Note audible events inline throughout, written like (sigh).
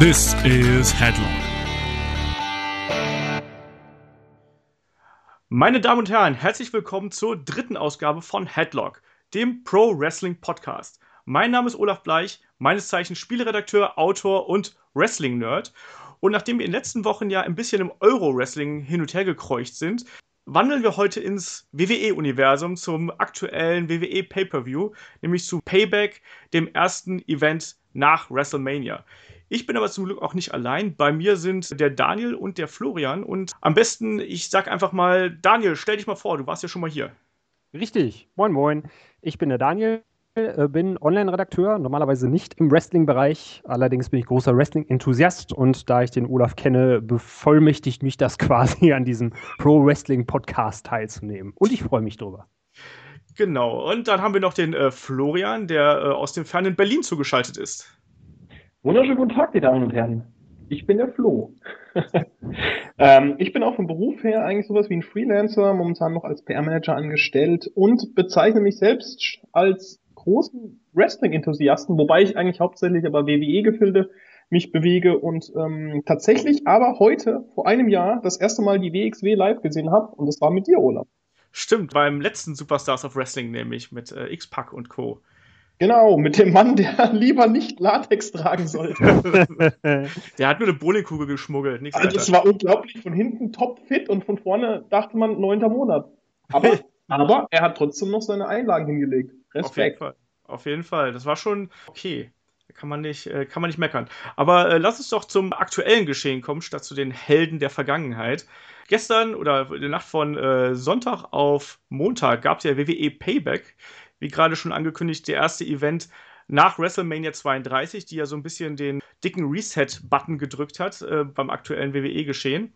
This is Headlock. Meine Damen und Herren, herzlich willkommen zur dritten Ausgabe von Headlock, dem Pro Wrestling Podcast. Mein Name ist Olaf Bleich, meines Zeichens Spielredakteur, Autor und Wrestling-Nerd. Und nachdem wir in den letzten Wochen ja ein bisschen im Euro-Wrestling hin und her gekreucht sind, wandeln wir heute ins WWE-Universum zum aktuellen WWE Pay-Per-View, nämlich zu Payback, dem ersten Event nach WrestleMania. Ich bin aber zum Glück auch nicht allein. Bei mir sind der Daniel und der Florian. Und am besten, ich sag einfach mal, Daniel, stell dich mal vor, du warst ja schon mal hier. Richtig. Moin, moin. Ich bin der Daniel, äh, bin Online-Redakteur, normalerweise nicht im Wrestling-Bereich. Allerdings bin ich großer Wrestling-Enthusiast und da ich den Olaf kenne, bevollmächtigt mich das (laughs) quasi an diesem Pro-Wrestling-Podcast teilzunehmen. Und ich freue mich drüber. Genau. Und dann haben wir noch den äh, Florian, der äh, aus dem fernen Berlin zugeschaltet ist. Wunderschönen guten Tag, die Damen und Herren. Ich bin der Flo. (laughs) ähm, ich bin auch vom Beruf her eigentlich sowas wie ein Freelancer, momentan noch als PR-Manager angestellt und bezeichne mich selbst als großen Wrestling-Enthusiasten, wobei ich eigentlich hauptsächlich aber WWE-Gefilde mich bewege und ähm, tatsächlich aber heute, vor einem Jahr, das erste Mal die WXW live gesehen habe und das war mit dir, Olaf. Stimmt, beim letzten Superstars of Wrestling nämlich mit äh, X-Pac und Co. Genau, mit dem Mann, der (laughs) lieber nicht Latex tragen sollte. (laughs) der hat nur eine Bowlingkugel geschmuggelt. Nichts also es war unglaublich, von hinten topfit und von vorne dachte man neunter Monat. Aber, (laughs) aber er hat trotzdem noch seine Einlagen hingelegt. Respekt. Auf jeden Fall. Auf jeden Fall. Das war schon okay. Kann man nicht, äh, kann man nicht meckern. Aber äh, lass uns doch zum aktuellen Geschehen kommen, statt zu den Helden der Vergangenheit. Gestern oder in der Nacht von äh, Sonntag auf Montag gab es ja WWE Payback wie gerade schon angekündigt, der erste Event nach WrestleMania 32, die ja so ein bisschen den dicken Reset-Button gedrückt hat äh, beim aktuellen WWE-Geschehen.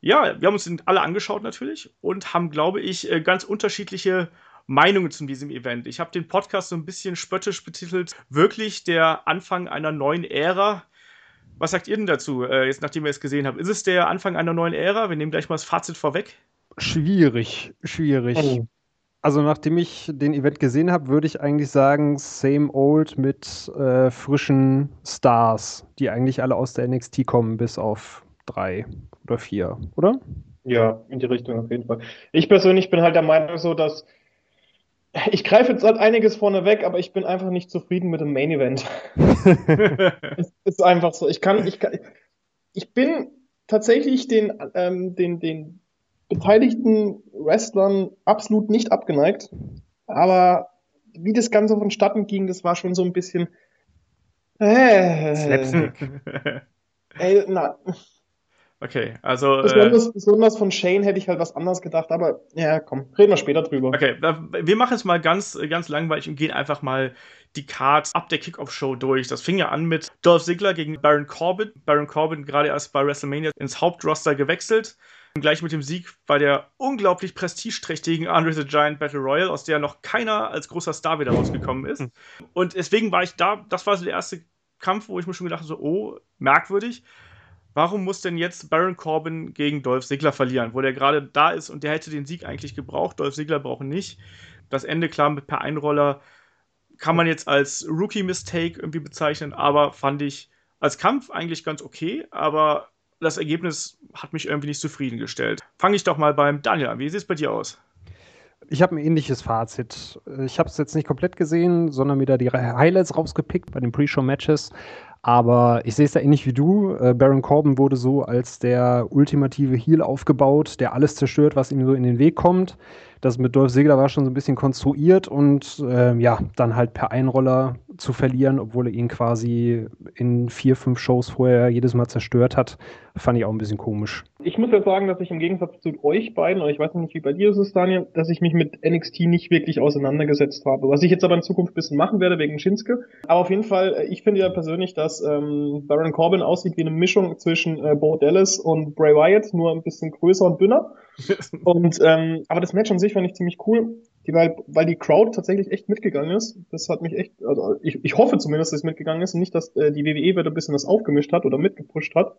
Ja, wir haben uns den alle angeschaut natürlich und haben, glaube ich, äh, ganz unterschiedliche Meinungen zu diesem Event. Ich habe den Podcast so ein bisschen spöttisch betitelt, wirklich der Anfang einer neuen Ära. Was sagt ihr denn dazu, äh, jetzt nachdem ihr es gesehen habt? Ist es der Anfang einer neuen Ära? Wir nehmen gleich mal das Fazit vorweg. Schwierig, schwierig. Oh. Also nachdem ich den Event gesehen habe, würde ich eigentlich sagen, same old mit äh, frischen Stars, die eigentlich alle aus der NXT kommen, bis auf drei oder vier, oder? Ja, in die Richtung auf jeden Fall. Ich persönlich bin halt der Meinung so, dass ich greife jetzt halt einiges vorne weg, aber ich bin einfach nicht zufrieden mit dem Main Event. (laughs) es ist einfach so. Ich kann, ich kann, ich bin tatsächlich den, ähm, den, den beteiligten Wrestlern absolut nicht abgeneigt. Aber wie das Ganze vonstatten ging, das war schon so ein bisschen. Äh, Slapstick. (laughs) Ey, na. Okay, also. Besonders, äh, besonders von Shane hätte ich halt was anderes gedacht, aber ja, komm, reden wir später drüber. Okay, wir machen es mal ganz, ganz langweilig und gehen einfach mal die Cards ab der Kickoff-Show durch. Das fing ja an mit Dolph Ziggler gegen Baron Corbin. Baron Corbin gerade erst bei WrestleMania ins Hauptroster gewechselt. Gleich mit dem Sieg bei der unglaublich prestigeträchtigen Andre the Giant Battle Royale, aus der noch keiner als großer Star wieder rausgekommen ist. Hm. Und deswegen war ich da, das war so der erste Kampf, wo ich mir schon gedacht habe, so, oh, merkwürdig. Warum muss denn jetzt Baron Corbin gegen Dolph Ziggler verlieren, wo der gerade da ist und der hätte den Sieg eigentlich gebraucht, Dolph Ziggler braucht nicht. Das Ende klar mit per Einroller kann man jetzt als Rookie-Mistake irgendwie bezeichnen, aber fand ich als Kampf eigentlich ganz okay, aber das Ergebnis hat mich irgendwie nicht zufriedengestellt. Fange ich doch mal beim Daniel an. Wie sieht es bei dir aus? Ich habe ein ähnliches Fazit. Ich habe es jetzt nicht komplett gesehen, sondern mir da die Highlights rausgepickt bei den Pre-Show-Matches. Aber ich sehe es da ähnlich wie du. Äh, Baron Corbin wurde so als der ultimative Heal aufgebaut, der alles zerstört, was ihm so in den Weg kommt. Das mit Dolph Ziggler war schon so ein bisschen konstruiert und äh, ja, dann halt per Einroller zu verlieren, obwohl er ihn quasi in vier, fünf Shows vorher jedes Mal zerstört hat, fand ich auch ein bisschen komisch. Ich muss ja sagen, dass ich im Gegensatz zu euch beiden, und ich weiß nicht, wie bei dir ist es, Daniel, dass ich mich mit NXT nicht wirklich auseinandergesetzt habe. Was ich jetzt aber in Zukunft ein bisschen machen werde wegen Shinsuke. Aber auf jeden Fall, äh, ich finde ja persönlich, dass ähm, Baron Corbin aussieht wie eine Mischung zwischen äh, Bo Dallas und Bray Wyatt, nur ein bisschen größer und dünner. Und ähm, aber das Match an sich fand ich ziemlich cool, die, weil, weil die Crowd tatsächlich echt mitgegangen ist. Das hat mich echt, also ich, ich hoffe zumindest, dass es mitgegangen ist und nicht, dass äh, die WWE wieder ein bisschen das aufgemischt hat oder mitgepusht hat.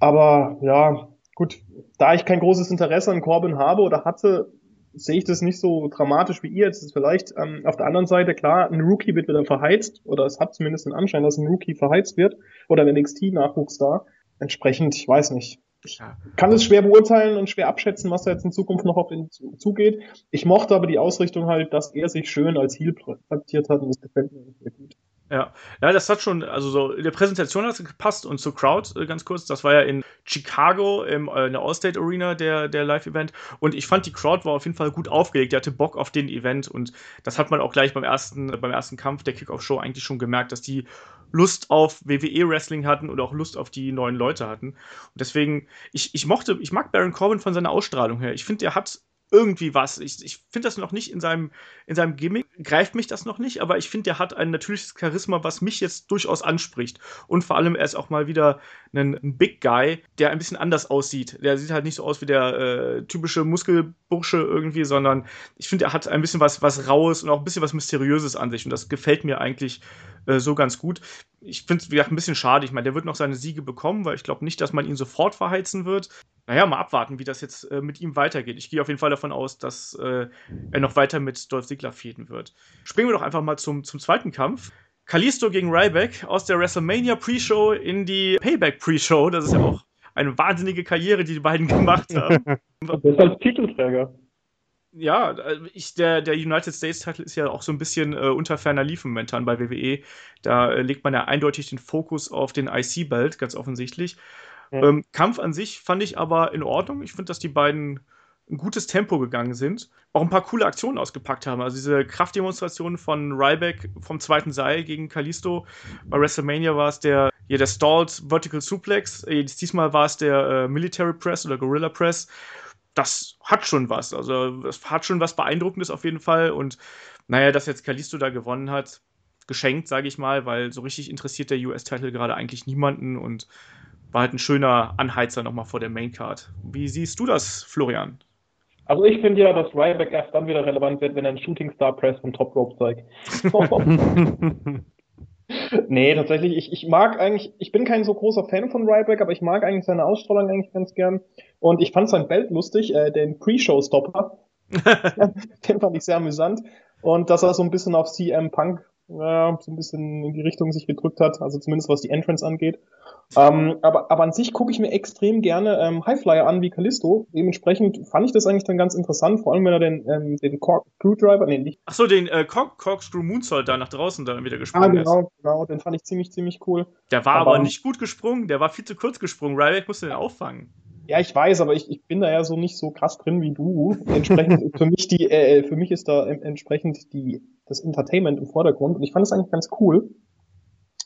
Aber ja, gut, da ich kein großes Interesse an Corbin habe oder hatte, sehe ich das nicht so dramatisch wie ihr jetzt vielleicht. Ähm, auf der anderen Seite, klar, ein Rookie wird wieder verheizt, oder es hat zumindest den Anschein, dass ein Rookie verheizt wird, oder ein NXT-Nachwuchs da. Entsprechend, ich weiß nicht. Ich kann es schwer beurteilen und schwer abschätzen, was da jetzt in Zukunft noch auf ihn zugeht. Ich mochte aber die Ausrichtung halt, dass er sich schön als Heel präsentiert hat und das gefällt mir sehr gut. Ja, ja, das hat schon, also so in der Präsentation hat es gepasst und zur Crowd äh, ganz kurz. Das war ja in Chicago im, äh, in der Allstate Arena der, der Live-Event und ich fand die Crowd war auf jeden Fall gut aufgelegt. Die hatte Bock auf den Event und das hat man auch gleich beim ersten, beim ersten Kampf der Kickoff-Show eigentlich schon gemerkt, dass die Lust auf WWE-Wrestling hatten und auch Lust auf die neuen Leute hatten. Und deswegen, ich, ich mochte, ich mag Baron Corbin von seiner Ausstrahlung her. Ich finde, der hat irgendwie was. Ich, ich finde das noch nicht in seinem, in seinem Gimmick, greift mich das noch nicht, aber ich finde, der hat ein natürliches Charisma, was mich jetzt durchaus anspricht. Und vor allem, er ist auch mal wieder ein, Big Guy, der ein bisschen anders aussieht. Der sieht halt nicht so aus wie der äh, typische Muskelbursche irgendwie, sondern ich finde, er hat ein bisschen was, was Raues und auch ein bisschen was Mysteriöses an sich. Und das gefällt mir eigentlich äh, so ganz gut. Ich finde es, wie gesagt, ein bisschen schade. Ich meine, der wird noch seine Siege bekommen, weil ich glaube nicht, dass man ihn sofort verheizen wird. Naja, mal abwarten, wie das jetzt äh, mit ihm weitergeht. Ich gehe auf jeden Fall davon aus, dass äh, er noch weiter mit Dolph Ziggler fäden wird. Springen wir doch einfach mal zum, zum zweiten Kampf. Kalisto gegen Ryback aus der WrestleMania Pre-Show in die Payback Pre-Show. Das ist ja auch eine wahnsinnige Karriere, die die beiden (laughs) gemacht haben. (laughs) Ist als Titelträger ja, äh, ich, der, der United States Title ist ja auch so ein bisschen äh, unter ferner Liefen momentan bei WWE. Da äh, legt man ja eindeutig den Fokus auf den IC-Belt, ganz offensichtlich. Ähm, Kampf an sich fand ich aber in Ordnung. Ich finde, dass die beiden ein gutes Tempo gegangen sind. Auch ein paar coole Aktionen ausgepackt haben. Also diese Kraftdemonstration von Ryback vom zweiten Seil gegen Kalisto. Bei WrestleMania war es der, ja, der Stalled Vertical Suplex. Diesmal war es der äh, Military Press oder Gorilla Press das hat schon was. Also, es hat schon was Beeindruckendes auf jeden Fall. Und naja, dass jetzt Kalisto da gewonnen hat, geschenkt, sage ich mal, weil so richtig interessiert der US-Title gerade eigentlich niemanden und war halt ein schöner Anheizer nochmal vor der Maincard. Wie siehst du das, Florian? Also ich finde ja, dass Ryback erst dann wieder relevant wird, wenn er einen Shooting Star Press vom Top Rope zeigt. (laughs) nee, tatsächlich, ich, ich mag eigentlich, ich bin kein so großer Fan von Ryback, aber ich mag eigentlich seine Ausstrahlung eigentlich ganz gern. Und ich fand sein Belt lustig, äh, den Pre-Show-Stopper. (laughs) den fand ich sehr amüsant. Und dass er so ein bisschen auf CM Punk ja, so ein bisschen in die Richtung sich gedrückt hat, also zumindest was die Entrance angeht. Ähm, aber, aber an sich gucke ich mir extrem gerne ähm, Highflyer an wie Callisto. Dementsprechend fand ich das eigentlich dann ganz interessant, vor allem wenn er den, ähm, den Cork Screwdriver, nee, nicht. Ach so, den äh, Cork, Corkscrew Moonsault da nach draußen dann wieder gesprungen ah, genau, ist. genau, den fand ich ziemlich, ziemlich cool. Der war aber, aber nicht gut gesprungen, der war viel zu kurz gesprungen. Ryback musste den auffangen. Ja, ich weiß, aber ich, ich bin da ja so nicht so krass drin wie du. Entsprechend für mich die, äh, für mich ist da entsprechend die das Entertainment im Vordergrund und ich fand es eigentlich ganz cool.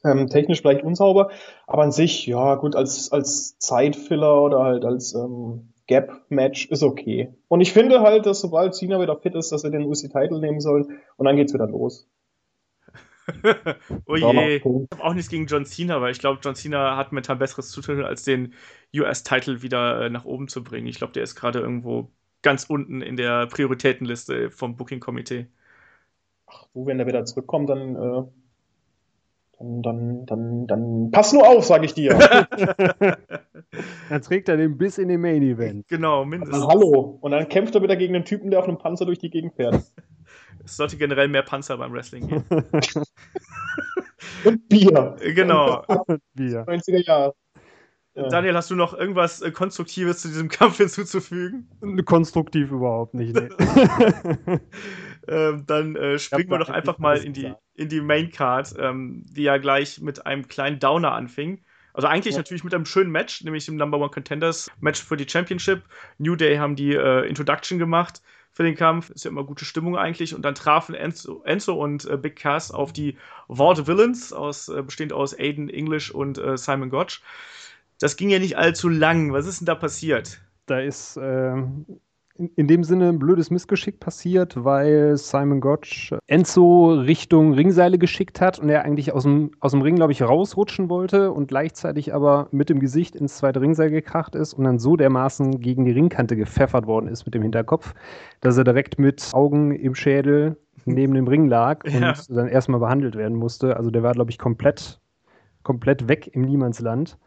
Ähm, technisch vielleicht unsauber, aber an sich, ja, gut, als, als Zeitfiller oder halt als ähm, Gap-Match ist okay. Und ich finde halt, dass sobald Cena wieder fit ist, dass er den UC-Title nehmen soll und dann geht's wieder los. (laughs) oh je. Ich habe auch nichts gegen John Cena, weil ich glaube, John Cena hat mit ein besseres Zutun, als den US-Title wieder äh, nach oben zu bringen. Ich glaube, der ist gerade irgendwo ganz unten in der Prioritätenliste vom Booking-Komitee. Ach, du, wenn der wieder zurückkommt, dann, äh, dann, dann, dann, dann pass nur auf, sage ich dir. (laughs) dann trägt er den bis in den Main Event. Genau, mindestens. Dann, hallo. Und dann kämpft er wieder gegen den Typen, der auf einem Panzer durch die Gegend fährt. (laughs) Es sollte generell mehr Panzer beim Wrestling geben. (laughs) Und Bier. Genau. Bier. 90er Jahre. Ja. Daniel, hast du noch irgendwas äh, Konstruktives zu diesem Kampf hinzuzufügen? Konstruktiv überhaupt nicht. Nee. Ähm, dann äh, springen wir doch einfach mal in die, in die Main Card, ähm, die ja gleich mit einem kleinen Downer anfing. Also eigentlich ja. natürlich mit einem schönen Match, nämlich dem Number One Contenders Match für die Championship. New Day haben die äh, Introduction gemacht für den Kampf. Ist ja immer gute Stimmung eigentlich. Und dann trafen Enzo, Enzo und äh, Big Cass auf die Vault Villains, aus, äh, bestehend aus Aiden English und äh, Simon Gotch. Das ging ja nicht allzu lang. Was ist denn da passiert? Da ist äh, in, in, dem Sinne ein blödes Missgeschick passiert, weil Simon Gotch Enzo Richtung Ringseile geschickt hat und er eigentlich aus dem, aus dem Ring, glaube ich, rausrutschen wollte und gleichzeitig aber mit dem Gesicht ins zweite Ringseil gekracht ist und dann so dermaßen gegen die Ringkante gepfeffert worden ist mit dem Hinterkopf, dass er direkt mit Augen im Schädel neben dem Ring lag (laughs) und ja. dann erstmal behandelt werden musste. Also der war, glaube ich, komplett, komplett weg im Niemandsland.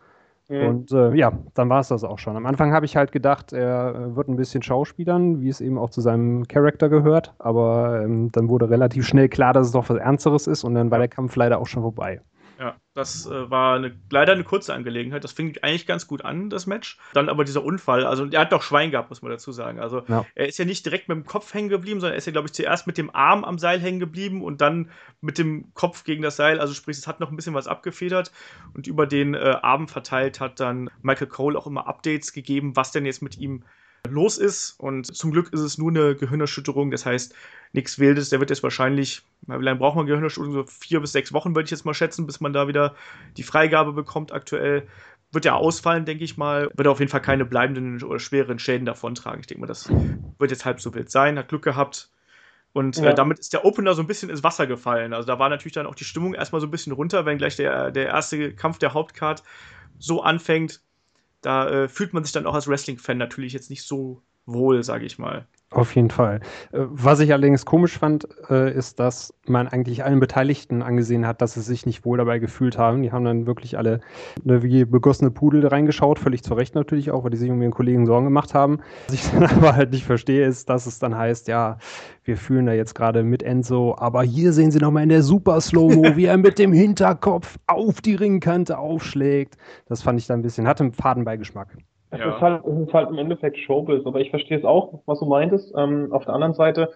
Mhm. Und äh, ja, dann war es das auch schon. Am Anfang habe ich halt gedacht, er äh, wird ein bisschen Schauspielern, wie es eben auch zu seinem Charakter gehört. Aber ähm, dann wurde relativ schnell klar, dass es doch was Ernsteres ist und dann war der Kampf leider auch schon vorbei. Ja, das äh, war eine, leider eine kurze Angelegenheit. Das fing eigentlich ganz gut an, das Match. Dann aber dieser Unfall. Also, er hat doch Schwein gehabt, muss man dazu sagen. Also, ja. er ist ja nicht direkt mit dem Kopf hängen geblieben, sondern er ist ja, glaube ich, zuerst mit dem Arm am Seil hängen geblieben und dann mit dem Kopf gegen das Seil. Also, sprich, es hat noch ein bisschen was abgefedert. Und über den äh, Arm verteilt hat dann Michael Cole auch immer Updates gegeben, was denn jetzt mit ihm los ist. Und zum Glück ist es nur eine Gehirnerschütterung. Das heißt, nichts Wildes. Der wird jetzt wahrscheinlich, wie lange braucht man Gehirnerschütterung? So vier bis sechs Wochen würde ich jetzt mal schätzen, bis man da wieder die Freigabe bekommt aktuell. Wird ja ausfallen, denke ich mal. Wird auf jeden Fall keine bleibenden oder schweren Schäden davontragen. Ich denke mal, das wird jetzt halb so wild sein. Hat Glück gehabt. Und äh, ja. äh, damit ist der Opener so ein bisschen ins Wasser gefallen. Also da war natürlich dann auch die Stimmung erstmal so ein bisschen runter, wenn gleich der, der erste Kampf der Hauptcard so anfängt. Da äh, fühlt man sich dann auch als Wrestling-Fan natürlich jetzt nicht so wohl, sage ich mal. Auf jeden Fall. Äh, was ich allerdings komisch fand, äh, ist, dass man eigentlich allen Beteiligten angesehen hat, dass sie sich nicht wohl dabei gefühlt haben. Die haben dann wirklich alle ne, wie begossene Pudel reingeschaut, völlig zu Recht natürlich auch, weil die sich um ihren Kollegen Sorgen gemacht haben. Was ich (laughs) dann aber halt nicht verstehe, ist, dass es dann heißt, ja, wir fühlen da jetzt gerade mit Enzo, aber hier sehen Sie nochmal in der Super Slow-Mo, (laughs) wie er mit dem Hinterkopf auf die Ringkante aufschlägt. Das fand ich dann ein bisschen, hatte einen Fadenbeigeschmack. Es, ja. ist halt, es ist halt im Endeffekt Showbiz, aber ich verstehe es auch, was du meintest. Ähm, auf der anderen Seite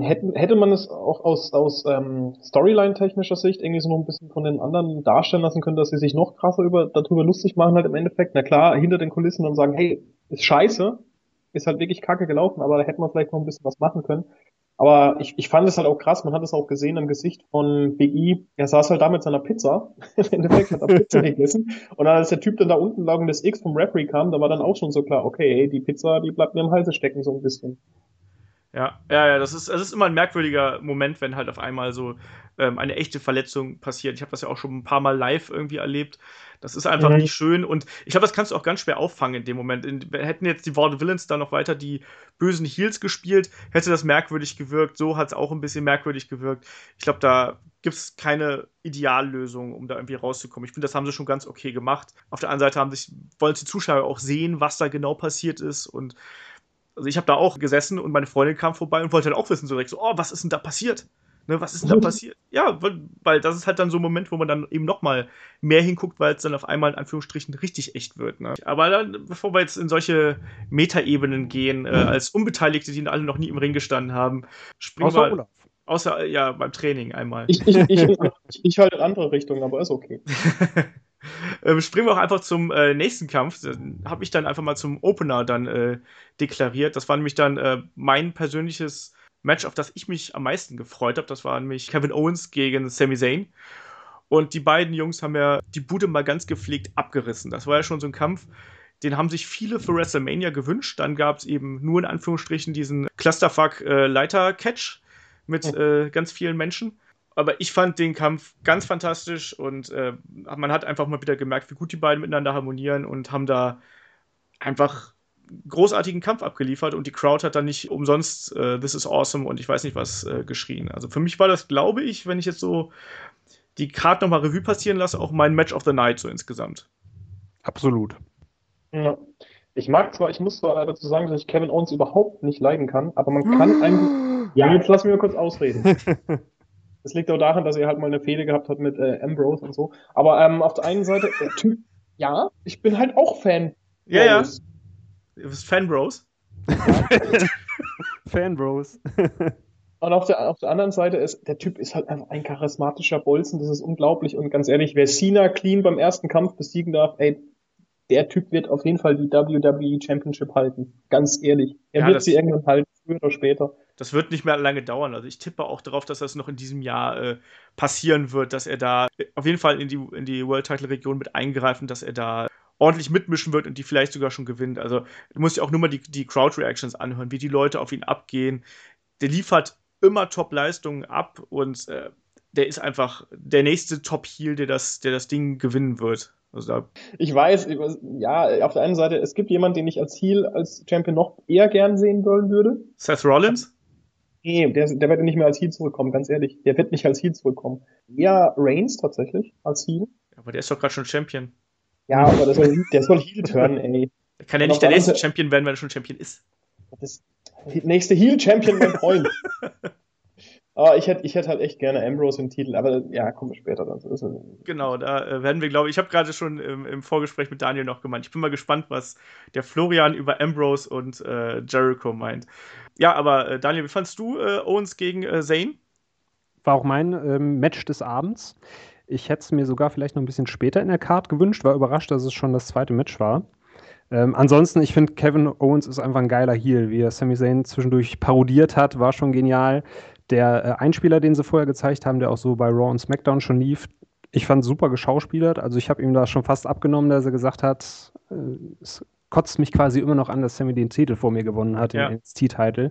hätte, hätte man es auch aus, aus ähm, Storyline-technischer Sicht irgendwie so noch ein bisschen von den anderen darstellen lassen können, dass sie sich noch krasser über, darüber lustig machen halt im Endeffekt. Na klar, hinter den Kulissen und sagen, hey, ist scheiße, ist halt wirklich kacke gelaufen, aber da hätte man vielleicht noch ein bisschen was machen können. Aber ich, ich fand es halt auch krass, man hat es auch gesehen am Gesicht von Big E. Er saß halt da mit seiner Pizza. (laughs) Im Endeffekt hat er Pizza (laughs) gegessen. Und als der Typ dann da unten lag und das X vom Referee kam, da war dann auch schon so klar, okay, die Pizza, die bleibt mir im Halse stecken, so ein bisschen. Ja, ja, ja, das ist, es ist immer ein merkwürdiger Moment, wenn halt auf einmal so ähm, eine echte Verletzung passiert. Ich habe das ja auch schon ein paar Mal live irgendwie erlebt. Das ist einfach mhm. nicht schön und ich glaube, das kannst du auch ganz schwer auffangen in dem Moment. In, hätten jetzt die Ward Villains da noch weiter die bösen Heels gespielt, hätte das merkwürdig gewirkt. So hat es auch ein bisschen merkwürdig gewirkt. Ich glaube, da gibt es keine Ideallösung, um da irgendwie rauszukommen. Ich finde, das haben sie schon ganz okay gemacht. Auf der anderen Seite haben sich, wollen die Zuschauer auch sehen, was da genau passiert ist und also ich habe da auch gesessen und meine Freundin kam vorbei und wollte dann auch wissen, so direkt so, oh, was ist denn da passiert? Ne, was ist denn da passiert? Ja, weil, weil, das ist halt dann so ein Moment, wo man dann eben nochmal mehr hinguckt, weil es dann auf einmal in Anführungsstrichen richtig echt wird. Ne? Aber dann, bevor wir jetzt in solche Metaebenen gehen, äh, als Unbeteiligte, die alle noch nie im Ring gestanden haben, springen außer wir. Olaf. Außer, ja, beim Training einmal. Ich, ich, ich, (laughs) ich halte in andere Richtung, aber ist okay. (laughs) (laughs) ähm, springen wir auch einfach zum äh, nächsten Kampf. Habe ich dann einfach mal zum Opener dann äh, deklariert. Das war nämlich dann äh, mein persönliches Match, auf das ich mich am meisten gefreut habe. Das war nämlich Kevin Owens gegen Sami Zayn. Und die beiden Jungs haben ja die Bude mal ganz gepflegt abgerissen. Das war ja schon so ein Kampf, den haben sich viele für WrestleMania gewünscht. Dann gab es eben nur in Anführungsstrichen diesen Clusterfuck-Leiter-Catch äh, mit äh, ganz vielen Menschen aber ich fand den Kampf ganz fantastisch und äh, man hat einfach mal wieder gemerkt, wie gut die beiden miteinander harmonieren und haben da einfach großartigen Kampf abgeliefert und die Crowd hat dann nicht umsonst äh, This is awesome und ich weiß nicht was äh, geschrien. Also für mich war das, glaube ich, wenn ich jetzt so die Karte nochmal Revue passieren lasse, auch mein Match of the Night so insgesamt. Absolut. Ja. Ich mag zwar, ich muss zwar dazu sagen, dass ich Kevin Owens überhaupt nicht leiden kann, aber man kann (gasps) eigentlich. Ja, jetzt lass mich mal kurz ausreden. (laughs) Das liegt auch daran, dass er halt mal eine Fehde gehabt hat mit äh, Ambrose und so. Aber ähm, auf der einen Seite, der Typ, ja, ich bin halt auch Fan. Ja, ja. Du bist Fan Bros. (laughs) Fan Bros. Und auf der, auf der anderen Seite ist, der Typ ist halt einfach ein charismatischer Bolzen, das ist unglaublich. Und ganz ehrlich, wer Cena clean beim ersten Kampf besiegen darf, ey, der Typ wird auf jeden Fall die WWE Championship halten. Ganz ehrlich. Er ja, wird sie irgendwann halten, früher oder später das wird nicht mehr lange dauern. Also ich tippe auch darauf, dass das noch in diesem Jahr äh, passieren wird, dass er da auf jeden Fall in die, in die World Title Region mit eingreifen, dass er da ordentlich mitmischen wird und die vielleicht sogar schon gewinnt. Also du musst ja auch nur mal die, die Crowd Reactions anhören, wie die Leute auf ihn abgehen. Der liefert immer Top-Leistungen ab und äh, der ist einfach der nächste Top-Heel, der das, der das Ding gewinnen wird. Also ich weiß, ja, auf der einen Seite, es gibt jemanden, den ich als Heel, als Champion noch eher gern sehen wollen würde. Seth Rollins? Nee, der, der wird nicht mehr als Heal zurückkommen, ganz ehrlich. Der wird nicht als Heal zurückkommen. Eher Reigns tatsächlich, als Heal. Aber der ist doch gerade schon Champion. Ja, aber der soll, der soll Heel turn, ey. Der kann ja nicht der nächste Champion werden, wenn er schon Champion ist. Das nächste Heel Champion, mein Freund. (laughs) Aber ich hätte ich hätt halt echt gerne Ambrose im Titel, aber ja, kommen wir später dann. Genau, da äh, werden wir, glaube ich, ich habe gerade schon im, im, Vorgespräch mit Daniel noch gemeint. Ich bin mal gespannt, was der Florian über Ambrose und äh, Jericho meint. Ja, aber äh, Daniel, wie fandst du äh, Owens gegen äh, Zane? War auch mein ähm, Match des Abends. Ich hätte es mir sogar vielleicht noch ein bisschen später in der Card gewünscht, war überrascht, dass es schon das zweite Match war. Ähm, ansonsten, ich finde, Kevin Owens ist einfach ein geiler Heel. Wie er Sami Zayn zwischendurch parodiert hat, war schon genial. Der äh, Einspieler, den sie vorher gezeigt haben, der auch so bei Raw und SmackDown schon lief, ich fand super geschauspielert. Also ich habe ihm da schon fast abgenommen, dass er gesagt hat, äh, es kotzt mich quasi immer noch an, dass Sammy den Titel vor mir gewonnen hat, ja. den NXT-Titel.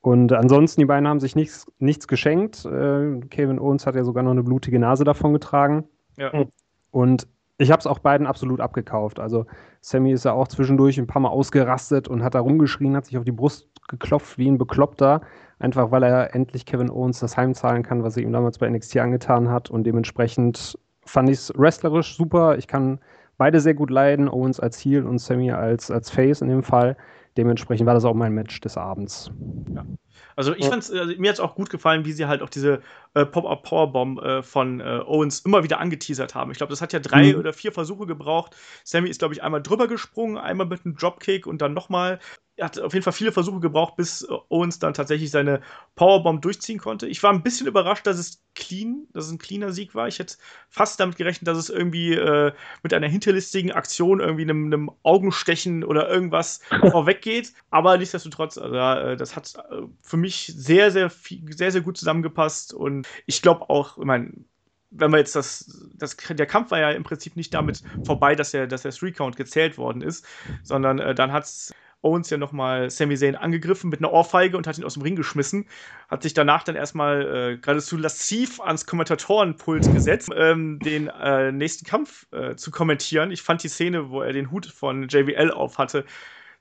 Und ansonsten, die beiden haben sich nichts, nichts geschenkt. Äh, Kevin Owens hat ja sogar noch eine blutige Nase davon getragen. Ja. Und ich habe es auch beiden absolut abgekauft. Also Sammy ist ja auch zwischendurch ein paar Mal ausgerastet und hat da rumgeschrien, hat sich auf die Brust geklopft wie ein Bekloppter, einfach weil er endlich Kevin Owens das heimzahlen kann, was er ihm damals bei NXT angetan hat. Und dementsprechend fand ich es wrestlerisch super. Ich kann beide sehr gut leiden, Owens als Heel und Sammy als, als Face in dem Fall. Dementsprechend war das auch mein Match des Abends. Ja. Also ich fand's, also mir hat es auch gut gefallen, wie sie halt auch diese äh, Pop-Up Powerbomb äh, von äh, Owens immer wieder angeteasert haben. Ich glaube, das hat ja drei mhm. oder vier Versuche gebraucht. Sammy ist, glaube ich, einmal drüber gesprungen, einmal mit einem Dropkick und dann nochmal hat auf jeden Fall viele Versuche gebraucht, bis äh, Owens dann tatsächlich seine Powerbomb durchziehen konnte. Ich war ein bisschen überrascht, dass es clean, dass es ein cleaner Sieg war. Ich hätte fast damit gerechnet, dass es irgendwie äh, mit einer hinterlistigen Aktion, irgendwie einem, einem Augenstechen oder irgendwas (laughs) vorweggeht. Aber nichtsdestotrotz, also, äh, das hat äh, für mich sehr, sehr, viel, sehr, sehr gut zusammengepasst. Und ich glaube auch, ich meine, wenn wir jetzt das, das, der Kampf war ja im Prinzip nicht damit vorbei, dass der, dass der Three-Count gezählt worden ist, sondern äh, dann hat es Owens ja nochmal Sami Zayn angegriffen mit einer Ohrfeige und hat ihn aus dem Ring geschmissen. Hat sich danach dann erstmal äh, geradezu lassiv ans Kommentatorenpult gesetzt, ähm, den äh, nächsten Kampf äh, zu kommentieren. Ich fand die Szene, wo er den Hut von JBL auf hatte,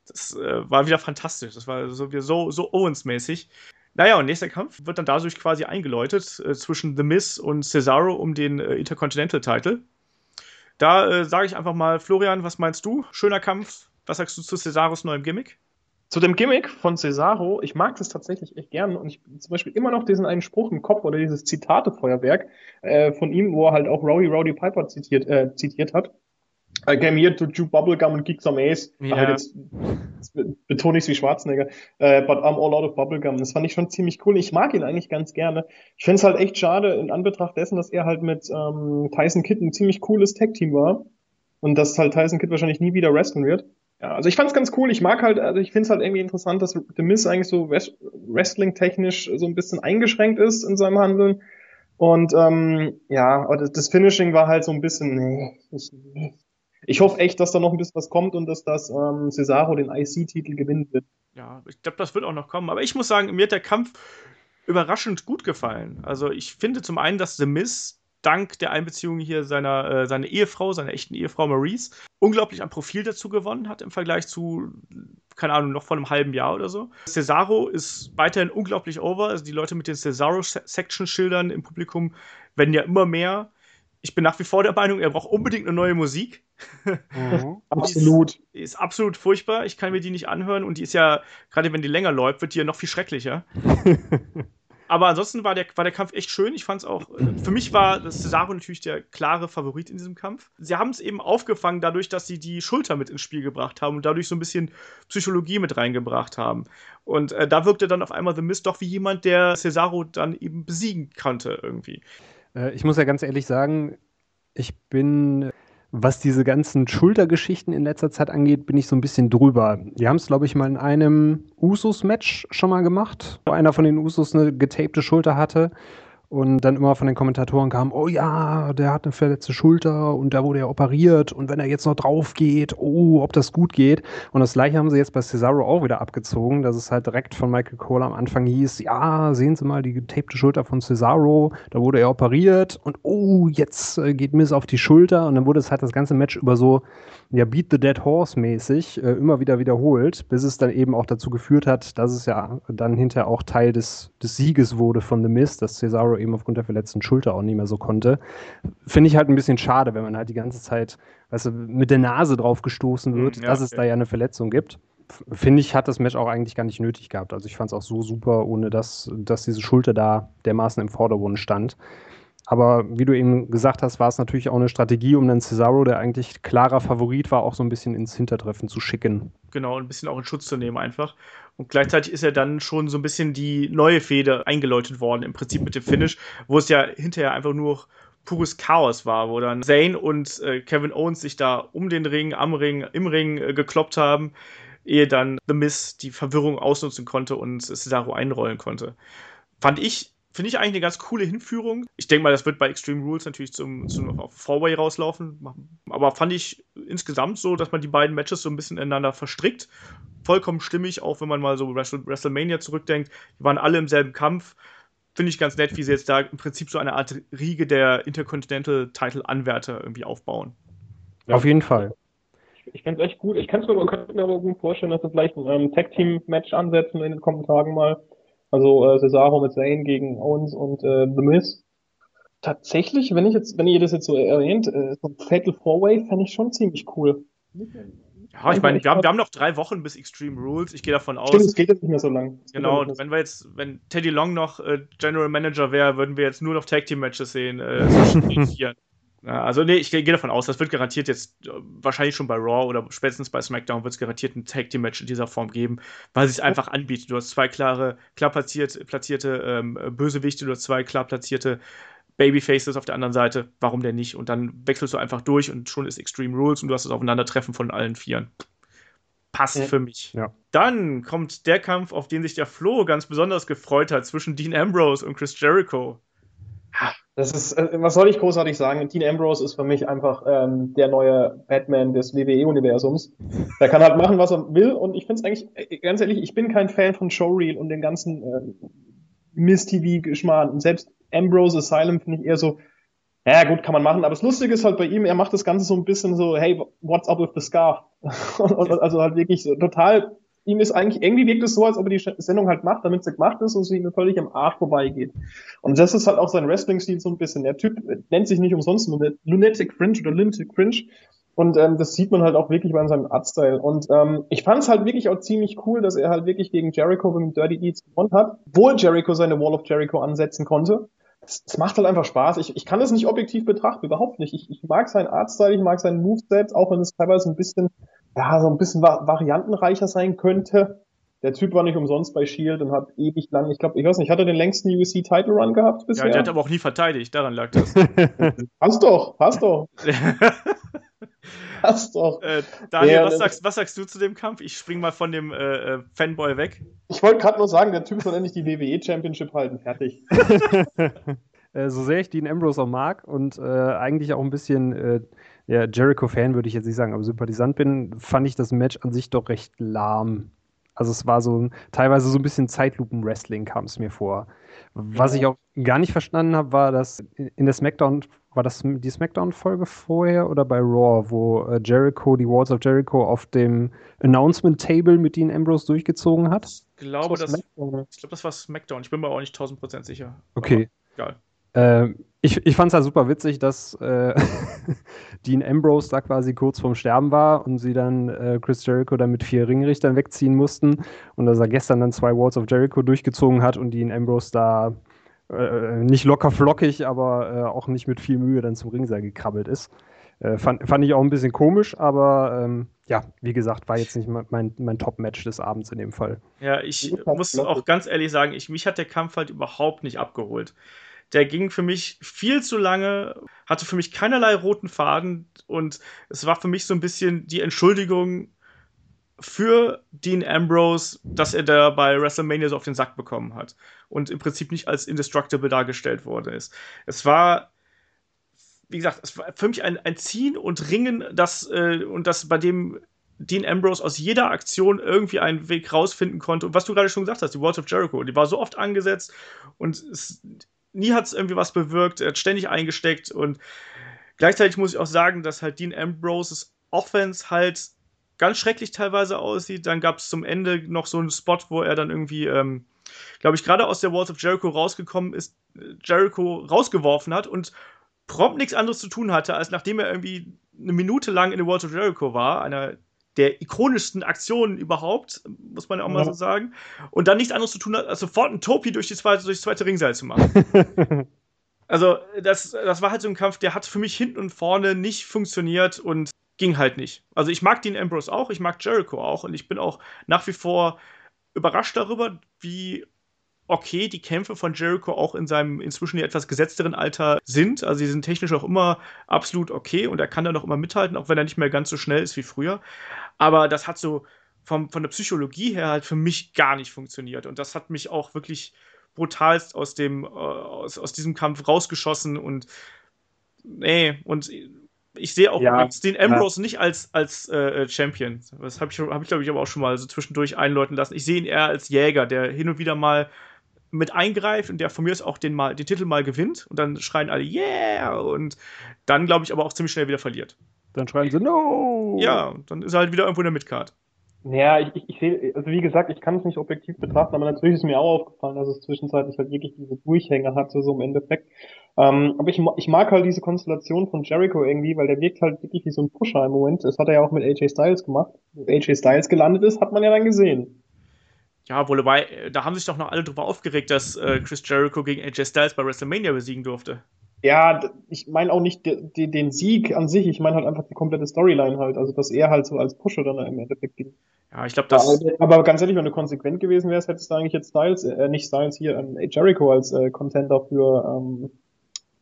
das äh, war wieder fantastisch. Das war so, so, so Owens-mäßig. Naja, und nächster Kampf wird dann dadurch quasi eingeläutet äh, zwischen The Miz und Cesaro um den äh, Intercontinental-Title. Da sage ich einfach mal, Florian, was meinst du? Schöner Kampf, was sagst du zu Cesaros neuem Gimmick? Zu dem Gimmick von Cesaro, ich mag das tatsächlich echt gern und ich zum Beispiel immer noch diesen einen Spruch im Kopf oder dieses Zitatefeuerwerk äh, von ihm, wo er halt auch Rowdy Rowdy Piper zitiert, äh, zitiert hat. I came here to chew bubblegum and kick some ass. Ja. Halt jetzt, jetzt betone ich es wie Schwarzenegger. Uh, but I'm all out of bubblegum. Das fand ich schon ziemlich cool. Ich mag ihn eigentlich ganz gerne. Ich finde es halt echt schade in Anbetracht dessen, dass er halt mit ähm, Tyson Kidd ein ziemlich cooles Tag-Team war. Und dass halt Tyson Kidd wahrscheinlich nie wieder wrestlen wird. Ja, also ich fand's ganz cool. Ich mag halt, also ich find's halt irgendwie interessant, dass The Miz eigentlich so Wrestling-technisch so ein bisschen eingeschränkt ist in seinem Handeln. Und ähm, ja, aber das, Finishing war halt so ein bisschen, nee. Ich hoffe echt, dass da noch ein bisschen was kommt und dass das ähm, Cesaro den IC-Titel gewinnen wird. Ja, ich glaube, das wird auch noch kommen. Aber ich muss sagen, mir hat der Kampf überraschend gut gefallen. Also ich finde zum einen, dass The Miz dank der Einbeziehung hier seiner, äh, seiner Ehefrau, seiner echten Ehefrau Maurice, unglaublich an Profil dazu gewonnen hat im Vergleich zu, keine Ahnung, noch vor einem halben Jahr oder so. Cesaro ist weiterhin unglaublich over. Also die Leute mit den Cesaro-Section-Schildern im Publikum werden ja immer mehr. Ich bin nach wie vor der Meinung, er braucht unbedingt eine neue Musik. Mhm. (laughs) absolut. Die ist, ist, absolut furchtbar. Ich kann mir die nicht anhören und die ist ja, gerade wenn die länger läuft, wird die ja noch viel schrecklicher. (laughs) Aber ansonsten war der, war der Kampf echt schön. Ich fand es auch, äh, für mich war Cesaro natürlich der klare Favorit in diesem Kampf. Sie haben es eben aufgefangen dadurch, dass sie die Schulter mit ins Spiel gebracht haben und dadurch so ein bisschen Psychologie mit reingebracht haben. Und äh, da wirkte dann auf einmal The Mist doch wie jemand, der Cesaro dann eben besiegen konnte irgendwie. Äh, ich muss ja ganz ehrlich sagen, ich bin was diese ganzen Schultergeschichten in letzter Zeit angeht, bin ich so ein bisschen drüber. Die haben es, glaube ich, mal in einem Usus-Match schon mal gemacht, wo einer von den Usus eine getapte Schulter hatte und dann immer von den Kommentatoren kam, oh ja, der hat eine verletzte Schulter und da wurde er operiert und wenn er jetzt noch drauf geht, oh, ob das gut geht. Und das gleiche haben sie jetzt bei Cesaro auch wieder abgezogen, dass es halt direkt von Michael Cole am Anfang hieß, ja, sehen Sie mal die getapte Schulter von Cesaro, da wurde er operiert und oh, jetzt äh, geht Miss auf die Schulter und dann wurde es halt das ganze Match über so ja, Beat the Dead Horse mäßig äh, immer wieder wiederholt, bis es dann eben auch dazu geführt hat, dass es ja dann hinterher auch Teil des, des Sieges wurde von The Mist, dass Cesaro eben aufgrund der verletzten Schulter auch nicht mehr so konnte. Finde ich halt ein bisschen schade, wenn man halt die ganze Zeit, weißt du, mit der Nase drauf gestoßen wird, hm, ja, dass es da ja eine Verletzung gibt. Finde ich, hat das Match auch eigentlich gar nicht nötig gehabt. Also ich fand es auch so super, ohne dass, dass diese Schulter da dermaßen im Vordergrund stand. Aber wie du eben gesagt hast, war es natürlich auch eine Strategie, um dann Cesaro, der eigentlich klarer Favorit war, auch so ein bisschen ins Hintertreffen zu schicken. Genau, ein bisschen auch in Schutz zu nehmen einfach. Und gleichzeitig ist ja dann schon so ein bisschen die neue Fehde eingeläutet worden, im Prinzip mit dem Finish, wo es ja hinterher einfach nur pures Chaos war, wo dann Zane und äh, Kevin Owens sich da um den Ring, am Ring, im Ring äh, gekloppt haben, ehe dann The Miz die Verwirrung ausnutzen konnte und Cesaro einrollen konnte. Fand ich Finde ich eigentlich eine ganz coole Hinführung. Ich denke mal, das wird bei Extreme Rules natürlich zum, zum Four-Way rauslaufen. Aber fand ich insgesamt so, dass man die beiden Matches so ein bisschen ineinander verstrickt. Vollkommen stimmig, auch wenn man mal so WrestleMania zurückdenkt. Die waren alle im selben Kampf. Finde ich ganz nett, wie sie jetzt da im Prinzip so eine Art Riege der Intercontinental-Title-Anwärter irgendwie aufbauen. Ja. Auf jeden Fall. Ich finde es echt gut. Ich kann mir, mir aber gut vorstellen, dass wir vielleicht ein ähm, Tag-Team-Match ansetzen in den kommenden Tagen mal also äh, Cesaro mit Zayn gegen Owens und äh, The Miz. Tatsächlich, wenn ich jetzt, wenn ihr das jetzt so erwähnt, äh, so ein Fatal Four Way fände ich schon ziemlich cool. Ja, ich meine, wir haben, wir haben noch drei Wochen bis Extreme Rules. Ich gehe davon aus. Stimmt, es geht jetzt nicht mehr so lang. Genau, wenn wir jetzt, wenn Teddy Long noch äh, General Manager wäre, würden wir jetzt nur noch Tag Team Matches sehen. Äh, (laughs) also nee, ich gehe davon aus, das wird garantiert jetzt äh, wahrscheinlich schon bei Raw oder spätestens bei SmackDown wird es garantiert ein Tag Team Match in dieser Form geben, weil sie es einfach anbietet. Du hast zwei klare, klar platziert, platzierte ähm, Bösewichte, du hast zwei klar platzierte Babyfaces auf der anderen Seite. Warum denn nicht? Und dann wechselst du einfach durch und schon ist Extreme Rules und du hast das Aufeinandertreffen von allen Vieren. Passt ja. für mich. Ja. Dann kommt der Kampf, auf den sich der Flo ganz besonders gefreut hat, zwischen Dean Ambrose und Chris Jericho. Das ist, äh, was soll ich großartig sagen? Dean Ambrose ist für mich einfach ähm, der neue Batman des WWE-Universums. Der kann halt machen, was er will. Und ich finde es eigentlich, äh, ganz ehrlich, ich bin kein Fan von Showreel und den ganzen äh, Miss-TV-Geschmarrn. Und selbst Ambrose Asylum finde ich eher so, ja gut, kann man machen. Aber das Lustige ist halt bei ihm, er macht das Ganze so ein bisschen so, hey, what's up with the scarf? (laughs) also halt wirklich so total ihm ist eigentlich, irgendwie wirkt es so, als ob er die Sendung halt macht, damit sie gemacht ist und sie ihm völlig am Arsch vorbeigeht. Und das ist halt auch sein Wrestling-Stil so ein bisschen. Der Typ nennt sich nicht umsonst Lunatic Fringe oder Lunatic Fringe. Und ähm, das sieht man halt auch wirklich bei seinem Artstyle. Und ähm, ich fand es halt wirklich auch ziemlich cool, dass er halt wirklich gegen Jericho mit Dirty Deeds gewonnen hat, wo Jericho seine Wall of Jericho ansetzen konnte. Es macht halt einfach Spaß. Ich, ich kann das nicht objektiv betrachten, überhaupt nicht. Ich, ich mag seinen Artstyle, ich mag seinen Moveset, auch wenn es teilweise ein bisschen ja, so ein bisschen variantenreicher sein könnte. Der Typ war nicht umsonst bei Shield und hat ewig lang, ich glaube, ich weiß nicht, hat er den längsten USC Title Run gehabt bisher? Ja, der hat aber auch nie verteidigt, daran lag das. (laughs) passt doch, passt doch. (laughs) passt doch. Äh, Daniel, ja, was, sagst, was sagst du zu dem Kampf? Ich spring mal von dem äh, äh Fanboy weg. Ich wollte gerade nur sagen, der Typ soll endlich die WWE Championship halten, fertig. (laughs) Äh, so sehr ich Dean Ambrose auch mag und äh, eigentlich auch ein bisschen äh, ja, Jericho-Fan würde ich jetzt nicht sagen, aber Sympathisant bin, fand ich das Match an sich doch recht lahm. Also es war so teilweise so ein bisschen Zeitlupen-Wrestling kam es mir vor. Was ich auch gar nicht verstanden habe, war, dass in der SmackDown, war das die SmackDown-Folge vorher oder bei Raw, wo äh, Jericho die Walls of Jericho auf dem Announcement-Table mit Dean Ambrose durchgezogen hat? Ich glaube, das, ich glaube, das war SmackDown. Ich bin mir auch nicht 1000% sicher. Okay. Aber, egal. Äh, ich ich fand es halt super witzig, dass äh, (laughs) Dean Ambrose da quasi kurz vorm Sterben war und sie dann äh, Chris Jericho dann mit vier Ringrichtern wegziehen mussten und dass er gestern dann zwei Walls of Jericho durchgezogen hat und Dean Ambrose da äh, nicht locker flockig, aber äh, auch nicht mit viel Mühe dann zum Ringseil gekrabbelt ist. Äh, fand, fand ich auch ein bisschen komisch, aber ähm, ja, wie gesagt, war jetzt nicht mein, mein Top-Match des Abends in dem Fall. Ja, ich muss auch ganz ehrlich sagen, ich, mich hat der Kampf halt überhaupt nicht abgeholt der ging für mich viel zu lange, hatte für mich keinerlei roten Faden und es war für mich so ein bisschen die Entschuldigung für Dean Ambrose, dass er da bei WrestleMania so auf den Sack bekommen hat und im Prinzip nicht als indestructible dargestellt worden ist. Es war wie gesagt, es war für mich ein, ein Ziehen und Ringen, das äh, und das bei dem Dean Ambrose aus jeder Aktion irgendwie einen Weg rausfinden konnte. Und was du gerade schon gesagt hast, die Walls of Jericho, die war so oft angesetzt und es, nie hat es irgendwie was bewirkt, er hat ständig eingesteckt und gleichzeitig muss ich auch sagen, dass halt Dean Ambroses Offense halt ganz schrecklich teilweise aussieht. Dann gab es zum Ende noch so einen Spot, wo er dann irgendwie ähm, glaube ich, gerade aus der Walls of Jericho rausgekommen ist, äh, Jericho rausgeworfen hat und prompt nichts anderes zu tun hatte, als nachdem er irgendwie eine Minute lang in der Walls of Jericho war, einer der ikonischsten Aktionen überhaupt, muss man ja auch mal so sagen, und dann nichts anderes zu tun hat, als sofort ein Topi durch, die zweite, durch das zweite Ringseil zu machen. (laughs) also, das, das war halt so ein Kampf, der hat für mich hinten und vorne nicht funktioniert und ging halt nicht. Also, ich mag Dean Ambrose auch, ich mag Jericho auch und ich bin auch nach wie vor überrascht darüber, wie okay die Kämpfe von Jericho auch in seinem inzwischen ja etwas gesetzteren Alter sind. Also sie sind technisch auch immer absolut okay und er kann da noch immer mithalten, auch wenn er nicht mehr ganz so schnell ist wie früher. Aber das hat so vom, von der Psychologie her halt für mich gar nicht funktioniert. Und das hat mich auch wirklich brutalst aus dem, äh, aus, aus diesem Kampf rausgeschossen und nee, und ich sehe auch ja, den Ambrose ja. nicht als, als äh, Champion. Das habe ich, hab ich glaube ich, aber auch schon mal so zwischendurch einläuten lassen. Ich sehe ihn eher als Jäger, der hin und wieder mal mit eingreift und der von mir aus auch den, mal, den Titel mal gewinnt und dann schreien alle Yeah und dann glaube ich aber auch ziemlich schnell wieder verliert. Dann schreien sie No! Ja, dann ist er halt wieder irgendwo in der Midcard. Ja, ich, ich, ich sehe, also wie gesagt, ich kann es nicht objektiv betrachten, aber natürlich ist mir auch aufgefallen, dass es zwischenzeitlich halt wirklich diese Durchhänge hatte, so im Endeffekt. Ähm, aber ich, ich mag halt diese Konstellation von Jericho irgendwie, weil der wirkt halt wirklich wie so ein Pusher im Moment. Das hat er ja auch mit AJ Styles gemacht. Wo AJ Styles gelandet ist, hat man ja dann gesehen. Ja, wohl dabei, äh, da haben sich doch noch alle drüber aufgeregt, dass äh, Chris Jericho gegen AJ Styles bei WrestleMania besiegen durfte. Ja, ich meine auch nicht de, de, den Sieg an sich, ich meine halt einfach die komplette Storyline halt, also dass er halt so als Pusher dann im Endeffekt ging. Ja, ich glaube, das. Aber, aber, ganz ehrlich, wenn du konsequent gewesen wärst, hättest du eigentlich jetzt Styles, äh, nicht Styles hier, ähm, Jericho als äh, Contender für ähm,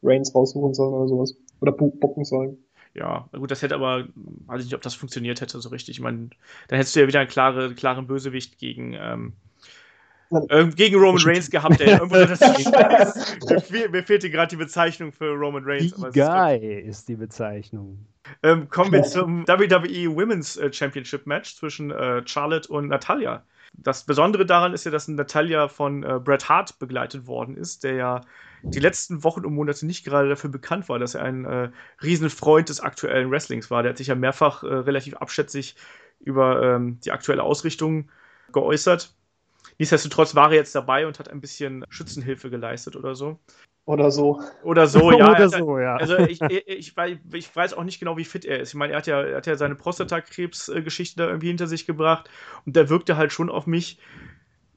Reigns raussuchen sollen oder sowas. Oder bucken sollen ja, gut, das hätte aber, weiß ich nicht, ob das funktioniert hätte so richtig. Ich meine, dann hättest du ja wieder einen klare, klaren Bösewicht gegen, ähm, äh, gegen Roman Reigns (laughs) gehabt, der irgendwo das (laughs) mir, mir fehlte gerade die Bezeichnung für Roman Reigns. Guy ist, ist, die Bezeichnung. Ähm, kommen wir zum WWE Women's äh, Championship Match zwischen äh, Charlotte und Natalia. Das Besondere daran ist ja, dass Natalia von äh, Bret Hart begleitet worden ist, der ja die letzten Wochen und Monate nicht gerade dafür bekannt war, dass er ein äh, Riesenfreund des aktuellen Wrestlings war. Der hat sich ja mehrfach äh, relativ abschätzig über ähm, die aktuelle Ausrichtung geäußert. Nichtsdestotrotz war er jetzt dabei und hat ein bisschen Schützenhilfe geleistet oder so. Oder so. Oder so, ja. (laughs) Oder so, ja. Also ich, ich, ich, weiß auch nicht genau, wie fit er ist. Ich meine, er hat ja, er hat ja seine Prostatakrebs-Geschichte da irgendwie hinter sich gebracht und der wirkte halt schon auf mich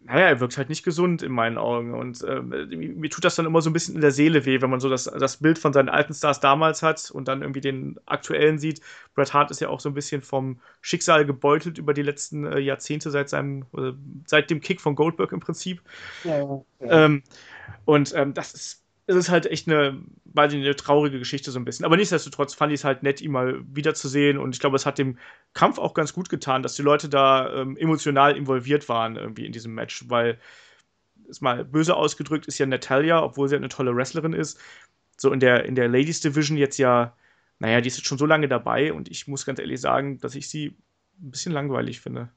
naja, er wirkt halt nicht gesund in meinen Augen. Und äh, mir tut das dann immer so ein bisschen in der Seele weh, wenn man so das, das Bild von seinen alten Stars damals hat und dann irgendwie den aktuellen sieht. Bret Hart ist ja auch so ein bisschen vom Schicksal gebeutelt über die letzten äh, Jahrzehnte seit seinem, äh, seit dem Kick von Goldberg im Prinzip. Ja, ja. Ähm, und ähm, das ist es ist halt echt eine, weiß nicht, eine traurige Geschichte so ein bisschen. Aber nichtsdestotrotz fand ich es halt nett, ihn mal wiederzusehen. Und ich glaube, es hat dem Kampf auch ganz gut getan, dass die Leute da ähm, emotional involviert waren irgendwie in diesem Match, weil ist mal böse ausgedrückt, ist ja Natalia, obwohl sie eine tolle Wrestlerin ist, so in der, in der Ladies Division jetzt ja, naja, die ist jetzt schon so lange dabei und ich muss ganz ehrlich sagen, dass ich sie ein bisschen langweilig finde.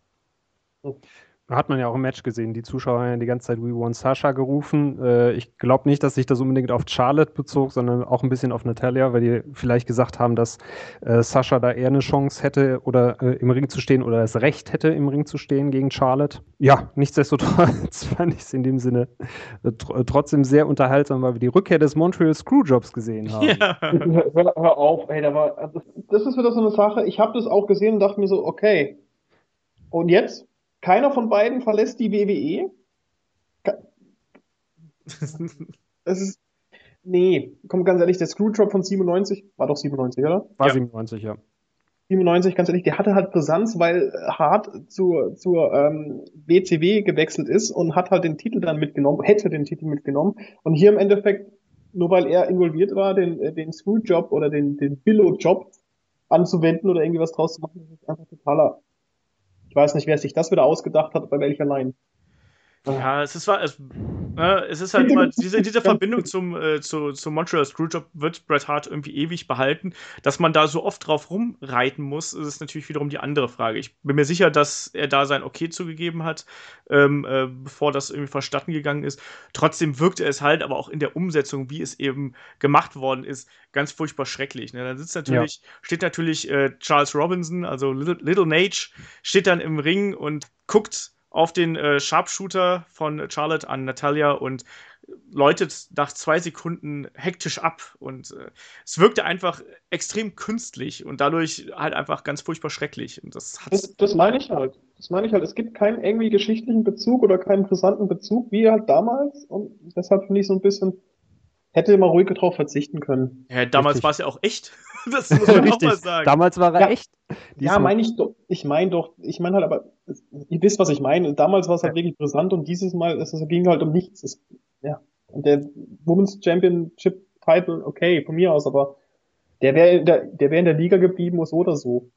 Hat man ja auch im Match gesehen. Die Zuschauer haben ja die ganze Zeit We Want Sasha gerufen. Äh, ich glaube nicht, dass sich das unbedingt auf Charlotte bezog, sondern auch ein bisschen auf Natalia, weil die vielleicht gesagt haben, dass äh, Sasha da eher eine Chance hätte oder äh, im Ring zu stehen oder das Recht hätte, im Ring zu stehen gegen Charlotte. Ja, nichtsdestotrotz (laughs) fand ich es in dem Sinne äh, tr trotzdem sehr unterhaltsam, weil wir die Rückkehr des Montreal Screwjobs gesehen haben. Ja. Hör, hör auf, ey, da war, das ist wieder so eine Sache. Ich habe das auch gesehen und dachte mir so, okay. Und jetzt? Keiner von beiden verlässt die WWE. (laughs) Es ist. Nee, komm ganz ehrlich, der Screwdrop von 97, war doch 97, oder? War ja. 97, ja. 97, ganz ehrlich, der hatte halt Brisanz, weil Hart zur, zur ähm, WCW gewechselt ist und hat halt den Titel dann mitgenommen, hätte den Titel mitgenommen. Und hier im Endeffekt, nur weil er involviert war, den, äh, den Screwjob oder den, den Billo-Job anzuwenden oder irgendwie was draus zu machen, das ist einfach totaler weiß nicht, wer sich das wieder ausgedacht hat, bei welcher Line. Ja, es ist, es, äh, es ist halt immer, diese, diese Verbindung zum, äh, zu, zum Montreal Screwjob wird Bret Hart irgendwie ewig behalten. Dass man da so oft drauf rumreiten muss, ist natürlich wiederum die andere Frage. Ich bin mir sicher, dass er da sein Okay zugegeben hat, ähm, äh, bevor das irgendwie verstatten gegangen ist. Trotzdem wirkte es halt, aber auch in der Umsetzung, wie es eben gemacht worden ist, ganz furchtbar schrecklich. Ne? Dann sitzt natürlich, ja. steht natürlich äh, Charles Robinson, also Little, Little Nage, steht dann im Ring und guckt auf den äh, Sharpshooter von Charlotte an Natalia und läutet nach zwei Sekunden hektisch ab und äh, es wirkte einfach extrem künstlich und dadurch halt einfach ganz furchtbar schrecklich. Und das, das, das meine ich halt. Das meine ich halt. Es gibt keinen irgendwie geschichtlichen Bezug oder keinen interessanten Bezug wie halt damals und deshalb finde ich so ein bisschen, hätte immer ruhig drauf verzichten können. Ja, damals war es ja auch echt. (laughs) (laughs) Das muss man auch mal sagen. Damals war er Ja. echt. Ja, meine ich doch. Ich meine doch, ich meine halt aber, ihr wisst, was ich meine. Damals war es halt wirklich brisant und dieses Mal, es, es ging halt um nichts. Es, ja. Und der Women's Championship Title, okay, von mir aus, aber der wäre der, der wäre in der Liga geblieben, so oder so.